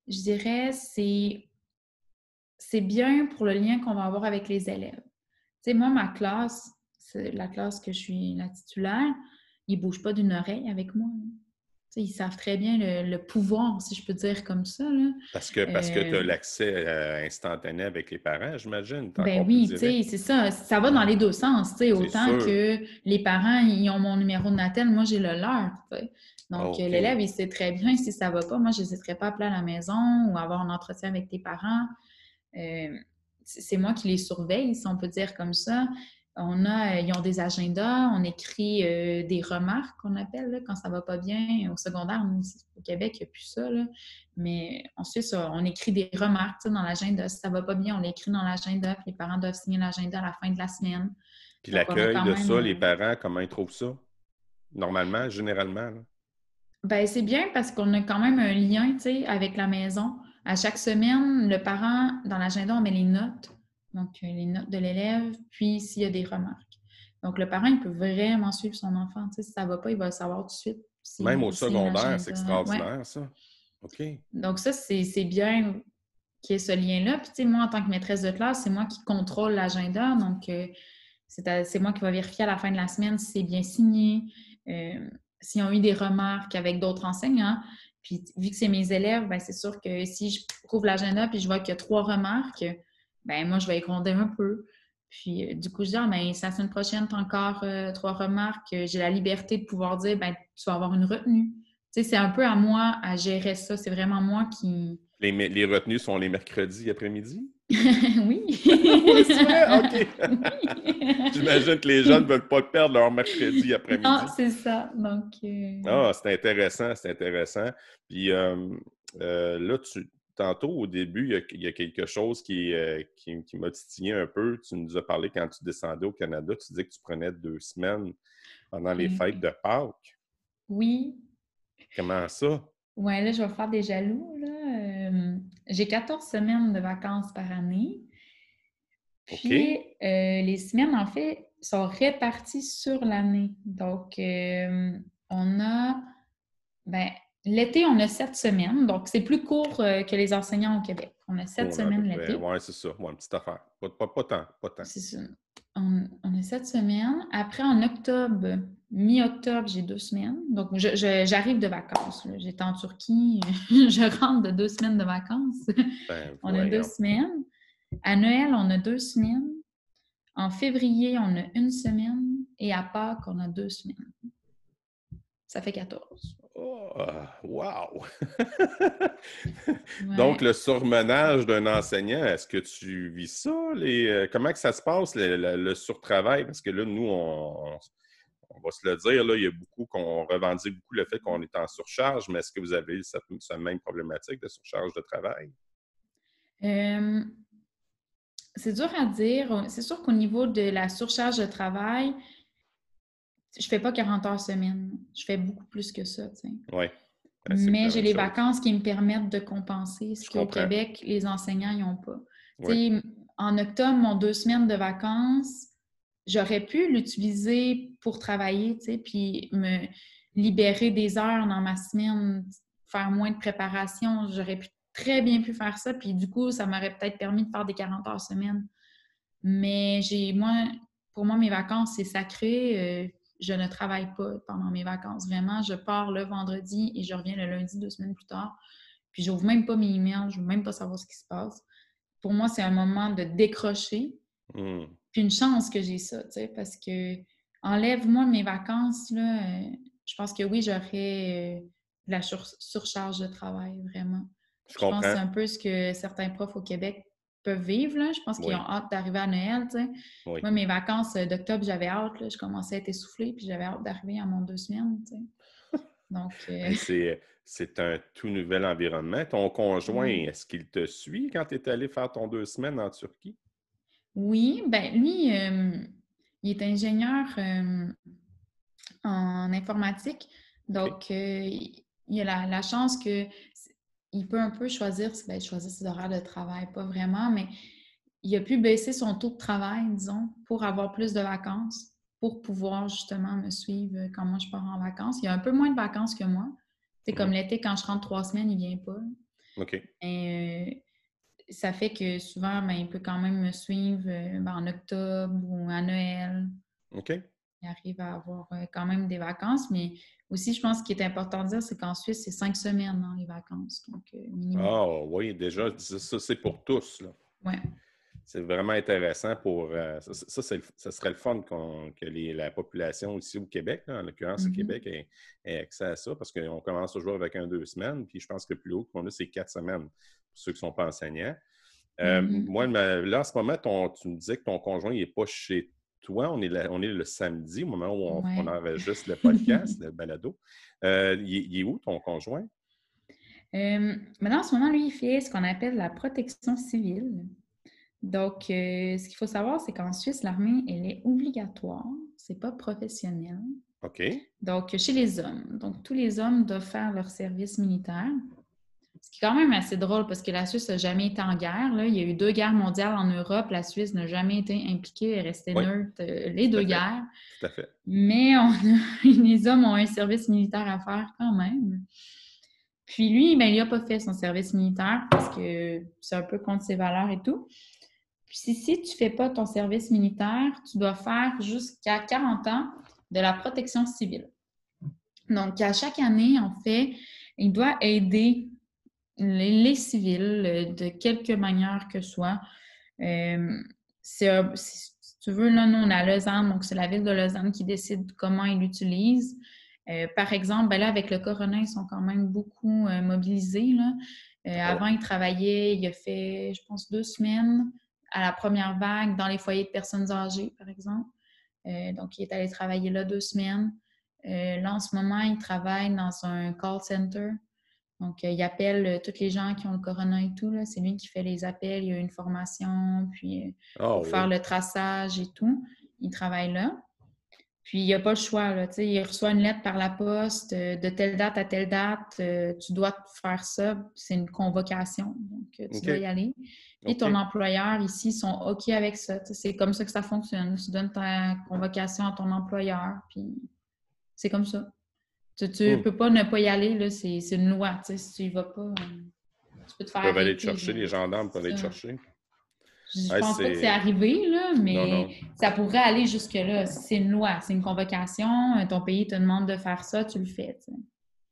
je dirais, c'est c'est bien pour le lien qu'on va avoir avec les élèves. Tu sais, moi, ma classe, la classe que je suis la titulaire, ils ne bougent pas d'une oreille avec moi ils savent très bien le, pouvoir, si je peux dire comme ça. Parce que, parce que tu as euh, l'accès euh, instantané avec les parents, j'imagine. Ben oui, c'est ça. Ça va dans les deux sens. Autant que les parents, ils ont mon numéro de Natel, moi, j'ai le leur. Donc, l'élève, il sait très bien si ça ne va pas. Moi, je n'hésiterai pas à appeler à la maison ou avoir un entretien avec tes parents. Euh, c'est moi qui les surveille, si on peut dire comme ça. On a, euh, ils ont des agendas, on écrit euh, des remarques qu'on appelle quand ça va pas bien. Au secondaire, au Québec, il n'y a plus ça. Mais ensuite, on écrit des remarques dans l'agenda. Si ça va pas bien, on l'écrit dans l'agenda, puis les parents doivent signer l'agenda à la fin de la semaine. Puis l'accueil de ça, les parents, comment ils trouvent ça? Normalement, généralement? Ben, c'est bien parce qu'on a quand même un lien avec la maison. À chaque semaine, le parent, dans l'agenda, on met les notes donc euh, les notes de l'élève, puis s'il y a des remarques. Donc, le parent, il peut vraiment suivre son enfant. si ça ne va pas, il va le savoir tout de suite. Même au secondaire, c'est extraordinaire, ça. OK. Donc, ça, c'est bien qu'il y ait ce lien-là. Puis, tu sais, moi, en tant que maîtresse de classe, c'est moi qui contrôle l'agenda. Donc, euh, c'est moi qui vais vérifier à la fin de la semaine si c'est bien signé, euh, s'ils ont eu des remarques avec d'autres enseignants. Puis, vu que c'est mes élèves, ben, c'est sûr que si je trouve l'agenda puis je vois qu'il y a trois remarques, ben moi, je vais y gronder un peu. Puis, euh, du coup, je dis, ah, ben, la semaine prochaine, tu as encore euh, trois remarques. J'ai la liberté de pouvoir dire, ben, tu vas avoir une retenue. Tu sais, c'est un peu à moi à gérer ça. C'est vraiment moi qui. Les, les retenues sont les mercredis après-midi? oui. oui, c'est vrai, OK. J'imagine que les gens ne veulent pas perdre leur mercredi après-midi. Non, c'est ça. Donc. Euh, ah, c'est intéressant, c'est intéressant. Puis là, tu, tantôt, au début, il y a, quelque chose euh, qui, qui, m'a titillé un peu. Tu nous as parlé quand tu descendais au Canada, tu disais que tu prenais deux semaines pendant les fêtes de Pâques. Oui. Comment ça? Oui, là, je vais faire des jaloux. Euh, j'ai 14 semaines de vacances par année. Puis, euh, les semaines, en fait, sont réparties sur l'année. Donc, on a, ben, L'été, on a sept semaines, donc c'est plus court euh, que les enseignants au Québec. On a sept semaines l'été. Oui, c'est ça. une petite affaire. Pas, pas, tant. Pas tant. C'est ça. On, a sept semaines. Après, en octobre, mi-octobre, j'ai deux semaines. Donc, j'arrive de vacances. J'étais en Turquie. je rentre de deux semaines de vacances. Ben, on a deux semaines. À Noël, on a deux semaines. En février, on a une semaine. Et à Pâques, on a deux semaines. Ça fait 14. Oh, wow! Donc, le surmenage d'un enseignant, est-ce que tu vis ça? Euh, comment que ça se passe, le, surtravail? Parce que là, nous, on, va se le dire, là, il y a beaucoup qu'on revendique beaucoup le fait qu'on est en surcharge, mais est-ce que vous avez cette, même problématique de surcharge de travail? c'est dur à dire. C'est sûr qu'au niveau de la surcharge de travail, je fais pas 40 heures semaine. Je fais beaucoup plus que ça, tu sais. Oui. Mais j'ai les vacances qui me permettent de compenser ce qu'au Québec, les enseignants n'ont pas. En octobre, mon deux semaines de vacances, j'aurais pu l'utiliser pour travailler, puis me libérer des heures dans ma semaine, faire moins de préparation. J'aurais pu très bien pu faire ça, puis du coup, ça m'aurait peut-être permis de faire des 40 heures semaine. Mais j'ai, moi, pour moi, mes vacances, c'est sacré. Euh, je ne travaille pas pendant mes vacances. Vraiment, je pars le vendredi et je reviens le lundi deux semaines plus tard. Puis j'ouvre même pas mes emails, je veux même pas savoir ce qui se passe. Pour moi, c'est un moment de décrocher. Hmm. Puis une chance que j'ai ça, tu sais, parce que enlève-moi mes vacances, là, euh, je pense que oui, j'aurais euh, la surcharge de travail, vraiment. Je, je pense que c'est un peu ce que certains profs au Québec peuvent vivre. Là. Je pense qu'ils ont hâte d'arriver à Noël. Moi, mes vacances euh, d'octobre, j'avais hâte. Là. Je commençais à être essoufflée, puis j'avais hâte d'arriver à mon deux semaines. Donc. Euh, c'est un tout nouvel environnement. Ton conjoint, est-ce qu'il te suit quand tu es allé faire ton deux semaines en Turquie? Oui, ben lui, euh, il est ingénieur en informatique. Donc, il a la, chance que il peut un peu choisir, ben, choisir ses horaires de travail, pas vraiment, mais il a pu baisser son taux de travail, disons, pour avoir plus de vacances, pour pouvoir justement me suivre quand moi je pars en vacances. Il a un peu moins de vacances que moi. C'est comme l'été, quand je rentre trois semaines, il vient pas. OK. Et, euh, ça fait que souvent, ben, il peut quand même me suivre euh, ben, en octobre ou à Noël. OK. Il arrive à avoir euh, quand même des vacances, mais aussi, je pense qu'il est important de dire, c'est qu'en Suisse, c'est cinq semaines, dans les vacances. Donc, euh, Ah oui, déjà, ça, c'est pour tous. Oui. C'est vraiment intéressant pour. Euh, ça, ça, serait le fun que la population ici au Québec, en l'occurrence au mm-hmm. Québec, ait, accès à ça parce qu'on commence toujours avec un deux semaines, puis je pense que plus haut qu'on a, c'est quatre semaines pour ceux qui ne sont pas enseignants. Euh, mm-hmm. Moi, là, en ce moment, tu me disais que ton conjoint n'est pas chez toi, on est, on est le samedi, au moment où on, on enregistre le podcast, le balado. Euh, il, est où ton conjoint? Euh, maintenant, en ce moment, lui, il fait ce qu'on appelle la protection civile. Donc, euh, ce qu'il faut savoir, c'est qu'en Suisse, l'armée, elle est obligatoire. C'est pas professionnel. OK. Donc, chez les hommes. Donc, tous les hommes doivent faire leur service militaire. Ce qui est quand même assez drôle parce que la Suisse n'a jamais été en guerre. Là. Il y a eu deux guerres mondiales en Europe. La Suisse n'a jamais été impliquée et restée neutre euh, les deux guerres. Tout à fait. Mais on les hommes ont un service militaire à faire quand même. Puis lui, ben, il n'a pas fait son service militaire parce que c'est un peu contre ses valeurs et tout. Puis si, tu ne fais pas ton service militaire, tu dois faire jusqu'à 40 ans de la protection civile. Donc, à chaque année, en fait, il doit aider les, civils, euh, de quelque manière que ce soit. Euh, si tu veux, là, nous, on a Lausanne, donc c'est la ville de Lausanne qui décide comment ils l'utilisent. Euh, par exemple, ben là, avec le corona, ils sont quand même beaucoup mobilisés. Là. avant, il travaillait, il a fait, je pense, deux semaines à la première vague dans les foyers de personnes âgées, par exemple. donc, il est allé travailler là deux semaines. là, en ce moment, il travaille dans un call center donc, euh, il appelle euh, tous les gens qui ont le corona et tout. C'est lui qui fait les appels. Il y a une formation, puis euh, ah pour faire le traçage et tout. Il travaille là. Puis, il n'y a pas le choix. Là, il reçoit une lettre par la poste de telle date à telle date. tu dois faire ça. C'est une convocation. Donc, tu dois y aller. Et ton employeur ici sont OK avec ça. C'est comme ça que ça fonctionne. Tu donnes ta convocation à ton employeur. Puis, c'est comme ça. Tu ne hmm. peux pas ne pas y aller, c'est une loi. Si tu y vas pas, euh, tu peux te faire. Ils peuvent aller te chercher, les gendarmes peuvent aller te chercher. Je ne pense pas que c'est arrivé, là, mais ça pourrait aller jusque-là. C'est une loi, c'est une convocation. Euh, ton pays te demande de faire ça, tu le fais.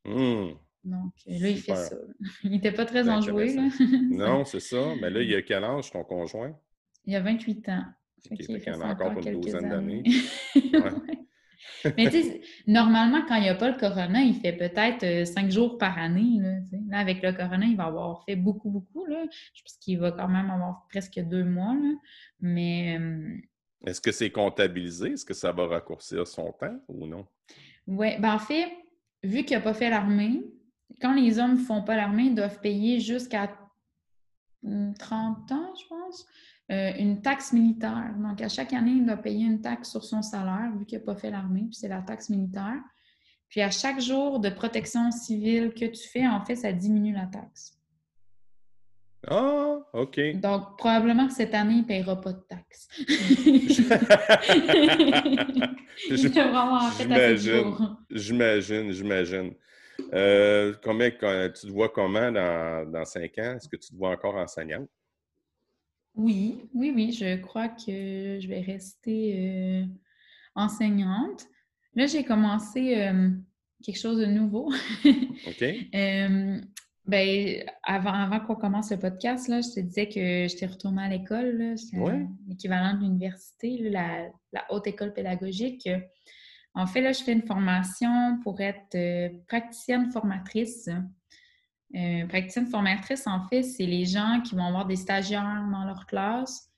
Hmm. Donc euh, là, il fait ça. Il n'était pas très enjoué. Là. non, c'est ça. Mais là, il a quel âge, ton conjoint? Il a 28 ans. il, a encore une douzaine d'années. Mais tu sais, normalement, quand il n'y a pas le corona, il fait peut-être euh, cinq jours par année. Là, avec le corona, il va avoir fait beaucoup, beaucoup. Là. Je pense qu'il va quand même avoir presque deux mois. Là. Mais. Euh, Est-ce que c'est comptabilisé? Est-ce que ça va raccourcir son temps ou non? Oui, ben en fait, vu qu'il n'a pas fait l'armée, quand les hommes ne font pas l'armée, ils doivent payer jusqu'à 30 ans, je pense. Euh, une taxe militaire. Donc, à chaque année, il doit payer une taxe sur son salaire, vu qu'il n'a pas fait l'armée, puis c'est la taxe militaire. Puis à chaque jour de protection civile que tu fais, en fait, ça diminue la taxe. Ah, OK. Donc, probablement que cette année, il ne paiera pas de taxes. J'imagine, j'imagine, j'imagine. Euh, combien, tu te vois comment dans, dans cinq ans? Est-ce que tu te vois encore enseignante? Oui, oui, oui. Je crois que je vais rester euh, enseignante. Là, j'ai commencé euh, quelque chose de nouveau. OK. Ben, avant, avant qu'on commence le podcast, là, je te disais que j'étais retournée à l'école. L'équivalent de l'université, la, haute école pédagogique. En fait, là, je fais une formation pour être euh, praticienne formatrice. Euh, praticienne formatrice, en fait, c'est les gens qui vont avoir des stagiaires dans leur classe,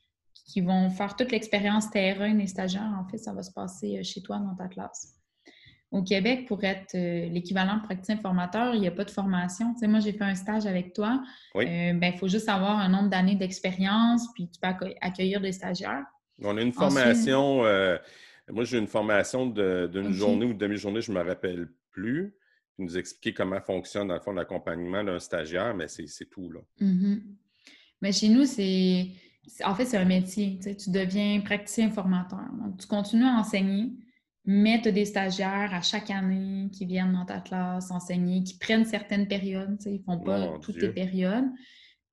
qui vont faire toute l'expérience terrain des stagiaires. En fait, ça va se passer euh, chez toi dans ta classe. Au Québec, pour être euh, l'équivalent de praticien formateur, il n'y a pas de formation. Tu sais, moi, j'ai fait un stage avec toi. Euh, ben, il faut juste avoir un nombre d'années d'expérience, puis tu peux accueillir des stagiaires. On a une formation. Moi, j'ai une formation d'une journée ou demi-journée, je ne me rappelle plus. Nous expliquer comment fonctionne, dans le fond, l'accompagnement d'un stagiaire, mais c'est tout. Là. Mm-hmm. Mais chez nous, c'est. En fait, c'est un métier. Tu, sais, tu deviens praticien formateur. Donc, tu continues à enseigner mais tu as des stagiaires à chaque année qui viennent dans ta classe enseigner, qui prennent certaines périodes, ils ne font pas toutes les périodes.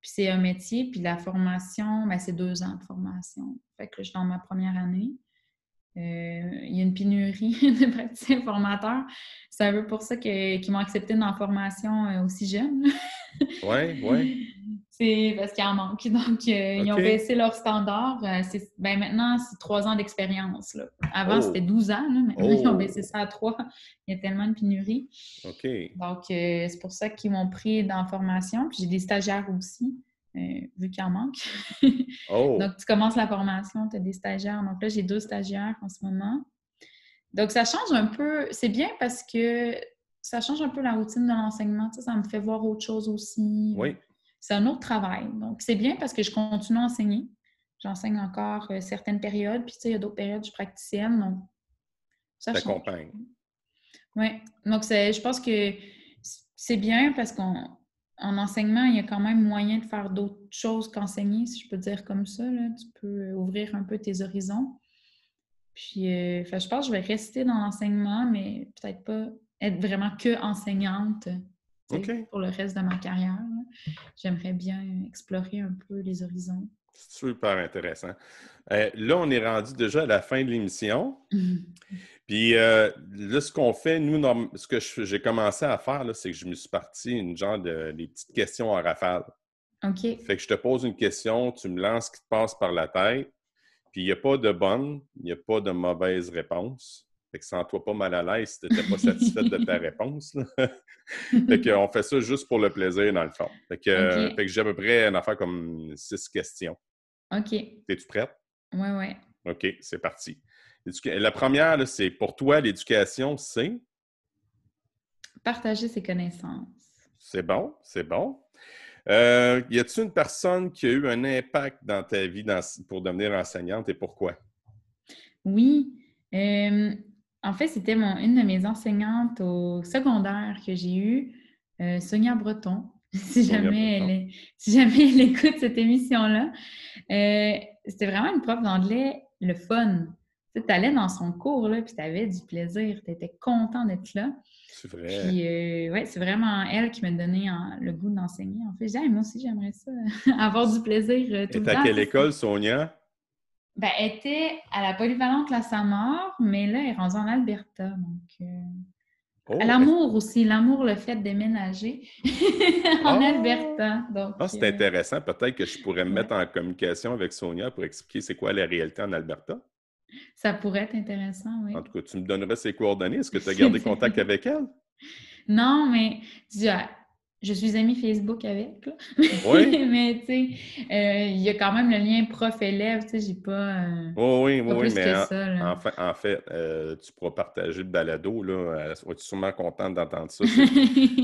Puis c'est un métier, puis la formation, ben, c'est deux ans de formation. Fait que je suis dans ma première année. Euh, il y a une pénurie de praticiens formateurs. C'est un peu pour ça qu'ils m'ont accepté dans la formation euh, aussi jeune. Oui, oui. C'est parce qu'il en manque. Donc, euh, ils ont baissé leur standard. ben, maintenant, c'est trois ans d'expérience. Avant, oh. c'était 12 ans. Maintenant, ils ont oh. baissé ça à trois. Il y a tellement de pénurie. OK. Donc, c'est pour ça qu'ils m'ont pris dans la formation. Puis j'ai des stagiaires aussi. Vu qu'il en manque. Oh! Donc, tu commences la formation, tu as des stagiaires. Donc là, j'ai deux stagiaires en ce moment. Donc, ça change un peu. C'est bien parce que ça change un peu la routine de l'enseignement. ça me fait voir autre chose aussi. Oui. C'est un autre travail. Donc, c'est bien parce que je continue à enseigner. J'enseigne encore euh, certaines périodes. Puis, tu sais, il y a d'autres périodes, je suis praticienne. Donc, ça t'accompagne. Oui. Donc, je pense que c'est bien parce qu'on en enseignement, il y a quand même moyen de faire d'autres choses qu'enseigner, si je peux dire comme ça. Tu peux ouvrir un peu tes horizons. Puis, euh, je pense que je vais rester dans l'enseignement, mais peut-être pas être vraiment que enseignante pour le reste de ma carrière. J'aimerais bien explorer un peu les horizons. Super intéressant. Euh, là, on est rendu déjà à la fin de l'émission. Puis euh, là, ce qu'on fait, nous, ce que j'ai commencé à faire, c'est que je me suis parti une genre de des petites questions en rafale. OK. Fait que je te pose une question, tu me lances ce qui te passe par la tête. Puis il n'y a pas de bonne, il n'y a pas de mauvaise réponse. Fait que sens-toi pas mal à l'aise si tu n'étais pas satisfaite de ta réponse. fait qu'on fait ça juste pour le plaisir, dans le fond. Fait que, fait que j'ai à peu près une affaire comme six questions. OK. Es-tu prête? Oui, oui. OK, c'est parti. La première, c'est pour toi, l'éducation, c'est? Partager ses connaissances. C'est bon, c'est bon. Euh, y a-t-il une personne qui a eu un impact dans ta vie pour devenir enseignante et pourquoi? Oui. Euh, en fait, c'était une de mes enseignantes au secondaire que j'ai eue, euh, Sonia Breton. si, jamais Elle, si jamais elle écoute cette émission-là. c'était vraiment une prof d'anglais, le fun tu allais dans son cours, là, puis tu avais du plaisir, tu étais content d'être là. C'est vrai. Puis, euh, ouais, c'est vraiment elle qui m'a donné le goût d'enseigner. En fait, moi aussi, j'aimerais ça, avoir du plaisir euh, tout le temps. à quelle école, Sonia? Ben, elle était à la polyvalente La Samar, mais là, elle est rendue en Alberta. Donc, euh, oh, l'amour aussi, l'amour, le fait de déménager en ah! Alberta. ah, c'est intéressant. Peut-être que je pourrais me mettre en communication avec Sonia pour expliquer c'est quoi la réalité en Alberta. Ça pourrait être intéressant, oui. En tout cas, tu me donnerais ses coordonnées. Est-ce que tu as gardé contact avec elle? Non, mais je suis amie Facebook avec. Oui. mais tu sais, euh, il y a quand même le lien prof-élève. Tu sais, j'ai pas. Euh, oui, oui, oui, mais en, fait, en fait euh, tu pourras partager le balado. Là. Tu es sûrement contente d'entendre ça?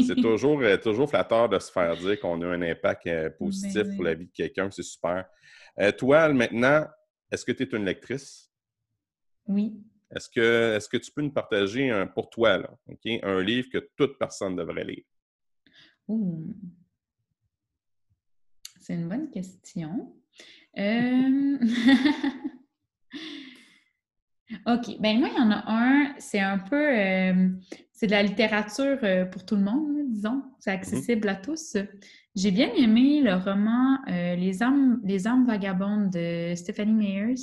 C'est toujours, toujours flatteur de se faire dire qu'on a un impact positif ben pour la vie de quelqu'un. C'est super. Euh, toi, maintenant, est-ce que tu es une lectrice? Oui. Est-ce que, est que tu peux nous partager un, pour toi, là, un livre que toute personne devrait lire? C'est une bonne question. Euh... OK. Ben moi, il y en a un, c'est un peu... Euh, c'est de la littérature euh, pour tout le monde, disons. C'est mm-hmm. accessible à tous. J'ai bien aimé le roman Les âmes, Les âmes vagabondes de Stephanie Meyers.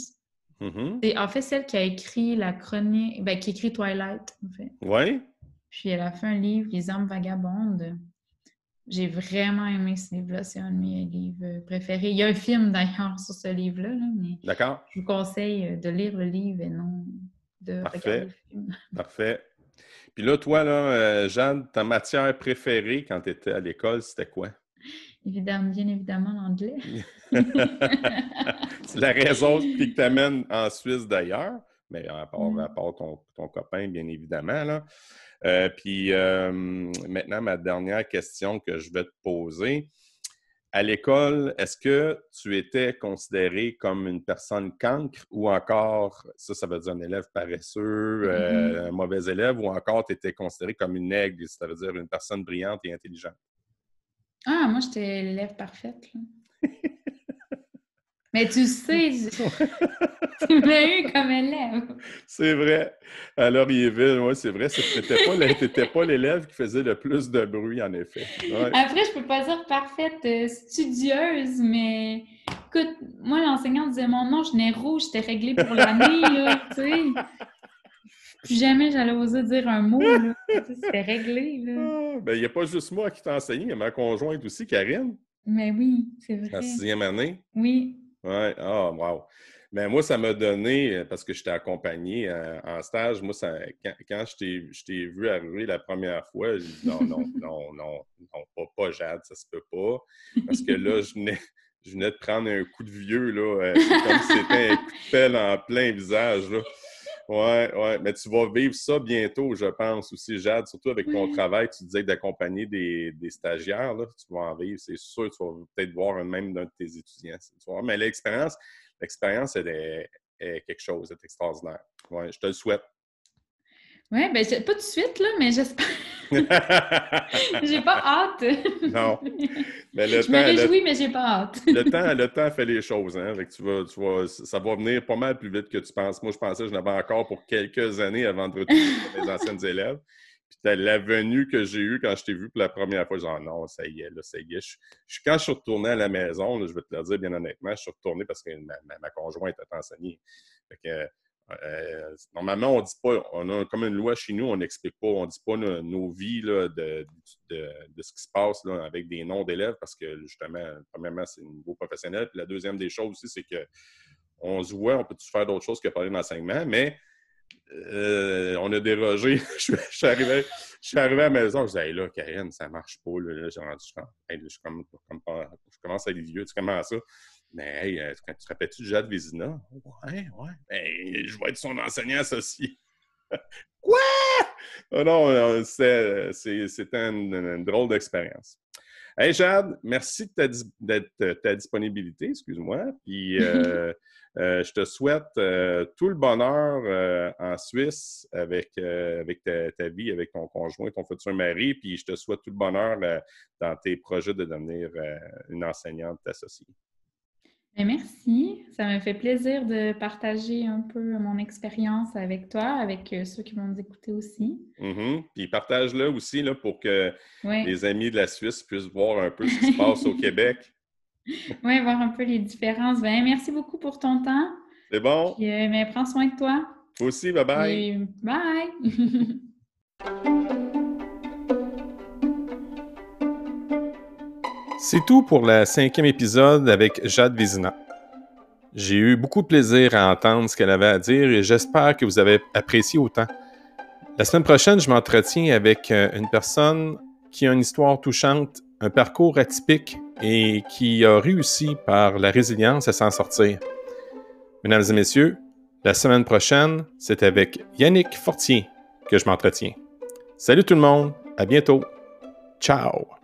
Mm-hmm. C'est en fait celle qui a écrit la chronique, ben, qui a écrit Twilight, en fait. Oui. Puis elle a fait un livre, Les âmes vagabondes. J'ai vraiment aimé ce livre-là. C'est un de mes livres préférés. Il y a un film d'ailleurs sur ce livre-là. mais D'accord. Je vous conseille de lire le livre et non de regarder le film. Parfait. Puis là, toi, là, euh, Jeanne, ta matière préférée quand tu étais à l'école, c'était quoi? Évidemment, bien évidemment, l'anglais. c'est la raison qui t'amène en Suisse d'ailleurs, mais à part, mm. ton, copain, bien évidemment. Là. Euh, puis euh, maintenant, ma dernière question que je vais te poser. À l'école, est-ce que tu étais considéré comme une personne cancre ou encore, ça, ça veut dire un élève paresseux, euh, mm-hmm. un mauvais élève, ou encore tu étais considéré comme une aigle, ça veut dire une personne brillante et intelligente? Ah, moi, j'étais l'élève parfaite. Mais tu sais, tu m'as eu comme élève. C'est vrai. À Laurierville, oui, c'est vrai. Tu n'étais pas l'élève qui faisait le plus de bruit, en effet. Après, je peux pas dire parfaite, euh, studieuse, mais écoute, moi, l'enseignant disait mon nom, je n'ai rouge, j'étais réglée pour l'année, là, tu sais. Plus jamais j'allais oser dire un mot. C'était réglé. Ah, ben, il n'y a pas juste moi qui t'ai enseigné, il y a ma conjointe aussi, Karine. Mais oui, c'est vrai. La sixième année. Oui. Oui, ah, wow. Mais moi, ça m'a donné, euh, parce que je t'ai accompagné euh, en stage, moi, ça, quand, je t'ai vu arriver la première fois, j'ai dit non, non, non, non, non, pas, pas Jade, ça se peut pas. Parce que là, je venais, je venais de prendre un coup de vieux, là, euh, comme si c'était un coup de pelle en plein visage. Là. Ouais, ouais, mais tu vas vivre ça bientôt, je pense aussi, Jade, surtout avec ton travail. Tu disais d'accompagner des, des, stagiaires, là, tu vas en vivre, c'est sûr. Tu vas peut-être voir même d'un de tes étudiants. Mais l'expérience, l'expérience, elle est, quelque chose, c'est extraordinaire. Ouais, je te le souhaite. Oui, ben pas tout de suite, là, mais j'espère. j'ai pas hâte. non. Mais le je temps, me réjouis, mais j'ai pas hâte. le, temps, le temps fait les choses. Hein? tu vas, tu vas, ça va venir pas mal plus vite que tu penses. Moi, je pensais que je n'avais encore pour quelques années avant de retrouver mes anciennes élèves. Puis la venue que j'ai eue quand je t'ai vu pour la première fois, genre non, ça y est, là, ça y est. Je, quand je suis retourné à la maison, je vais te le dire bien honnêtement, je suis retourné parce que ma, ma, conjointe était enseignée. Fait que, euh, normalement, on dit pas, on a comme une loi chez nous, on n'explique pas, on dit pas nos, vies de, ce qui se passe avec des noms d'élèves parce que justement, premièrement, c'est un niveau professionnel. Puis la deuxième des choses aussi, c'est que on se voit, on peut faire d'autres choses que parler d'enseignement, mais euh, on a dérogé. je, suis arrivé, à la maison, je disais, là, Karine, ça marche pas. Là, je, commence à être vieux, tu commences ça. Mais hey, euh, tu te rappelles-tu de Jade Vézina? Ouais, ouais. Ben, je vais être son enseignant associé. Quoi? Oh non, c'était une, drôle d'expérience. Hey Jade, merci de ta, ta disponibilité, excuse-moi. Puis euh, euh, je te souhaite tout le bonheur en Suisse avec, avec ta, vie, avec ton conjoint, ton futur mari. Puis je te souhaite tout le bonheur dans tes projets de devenir une enseignante associée. Ben, merci. Ça me fait plaisir de partager un peu mon expérience avec toi, avec euh, ceux qui vont nous écouter aussi. Mm-hmm. Puis partage-le aussi là, pour que les amis de la Suisse puissent voir un peu ce qui se passe au Québec. Oui, voir un peu les différences. Ben, merci beaucoup pour ton temps. C'est bon. Euh, mais prends soin de toi. aussi, bye bye. bye. C'est tout pour le cinquième épisode avec Jade Vézina. J'ai eu beaucoup de plaisir à entendre ce qu'elle avait à dire et j'espère que vous avez apprécié autant. La semaine prochaine, je m'entretiens avec euh, une personne qui a une histoire touchante, un parcours atypique et qui a réussi par la résilience à s'en sortir. Mesdames et messieurs, la semaine prochaine, c'est avec Yannick Fortier que je m'entretiens. Salut tout le monde, à bientôt. Ciao!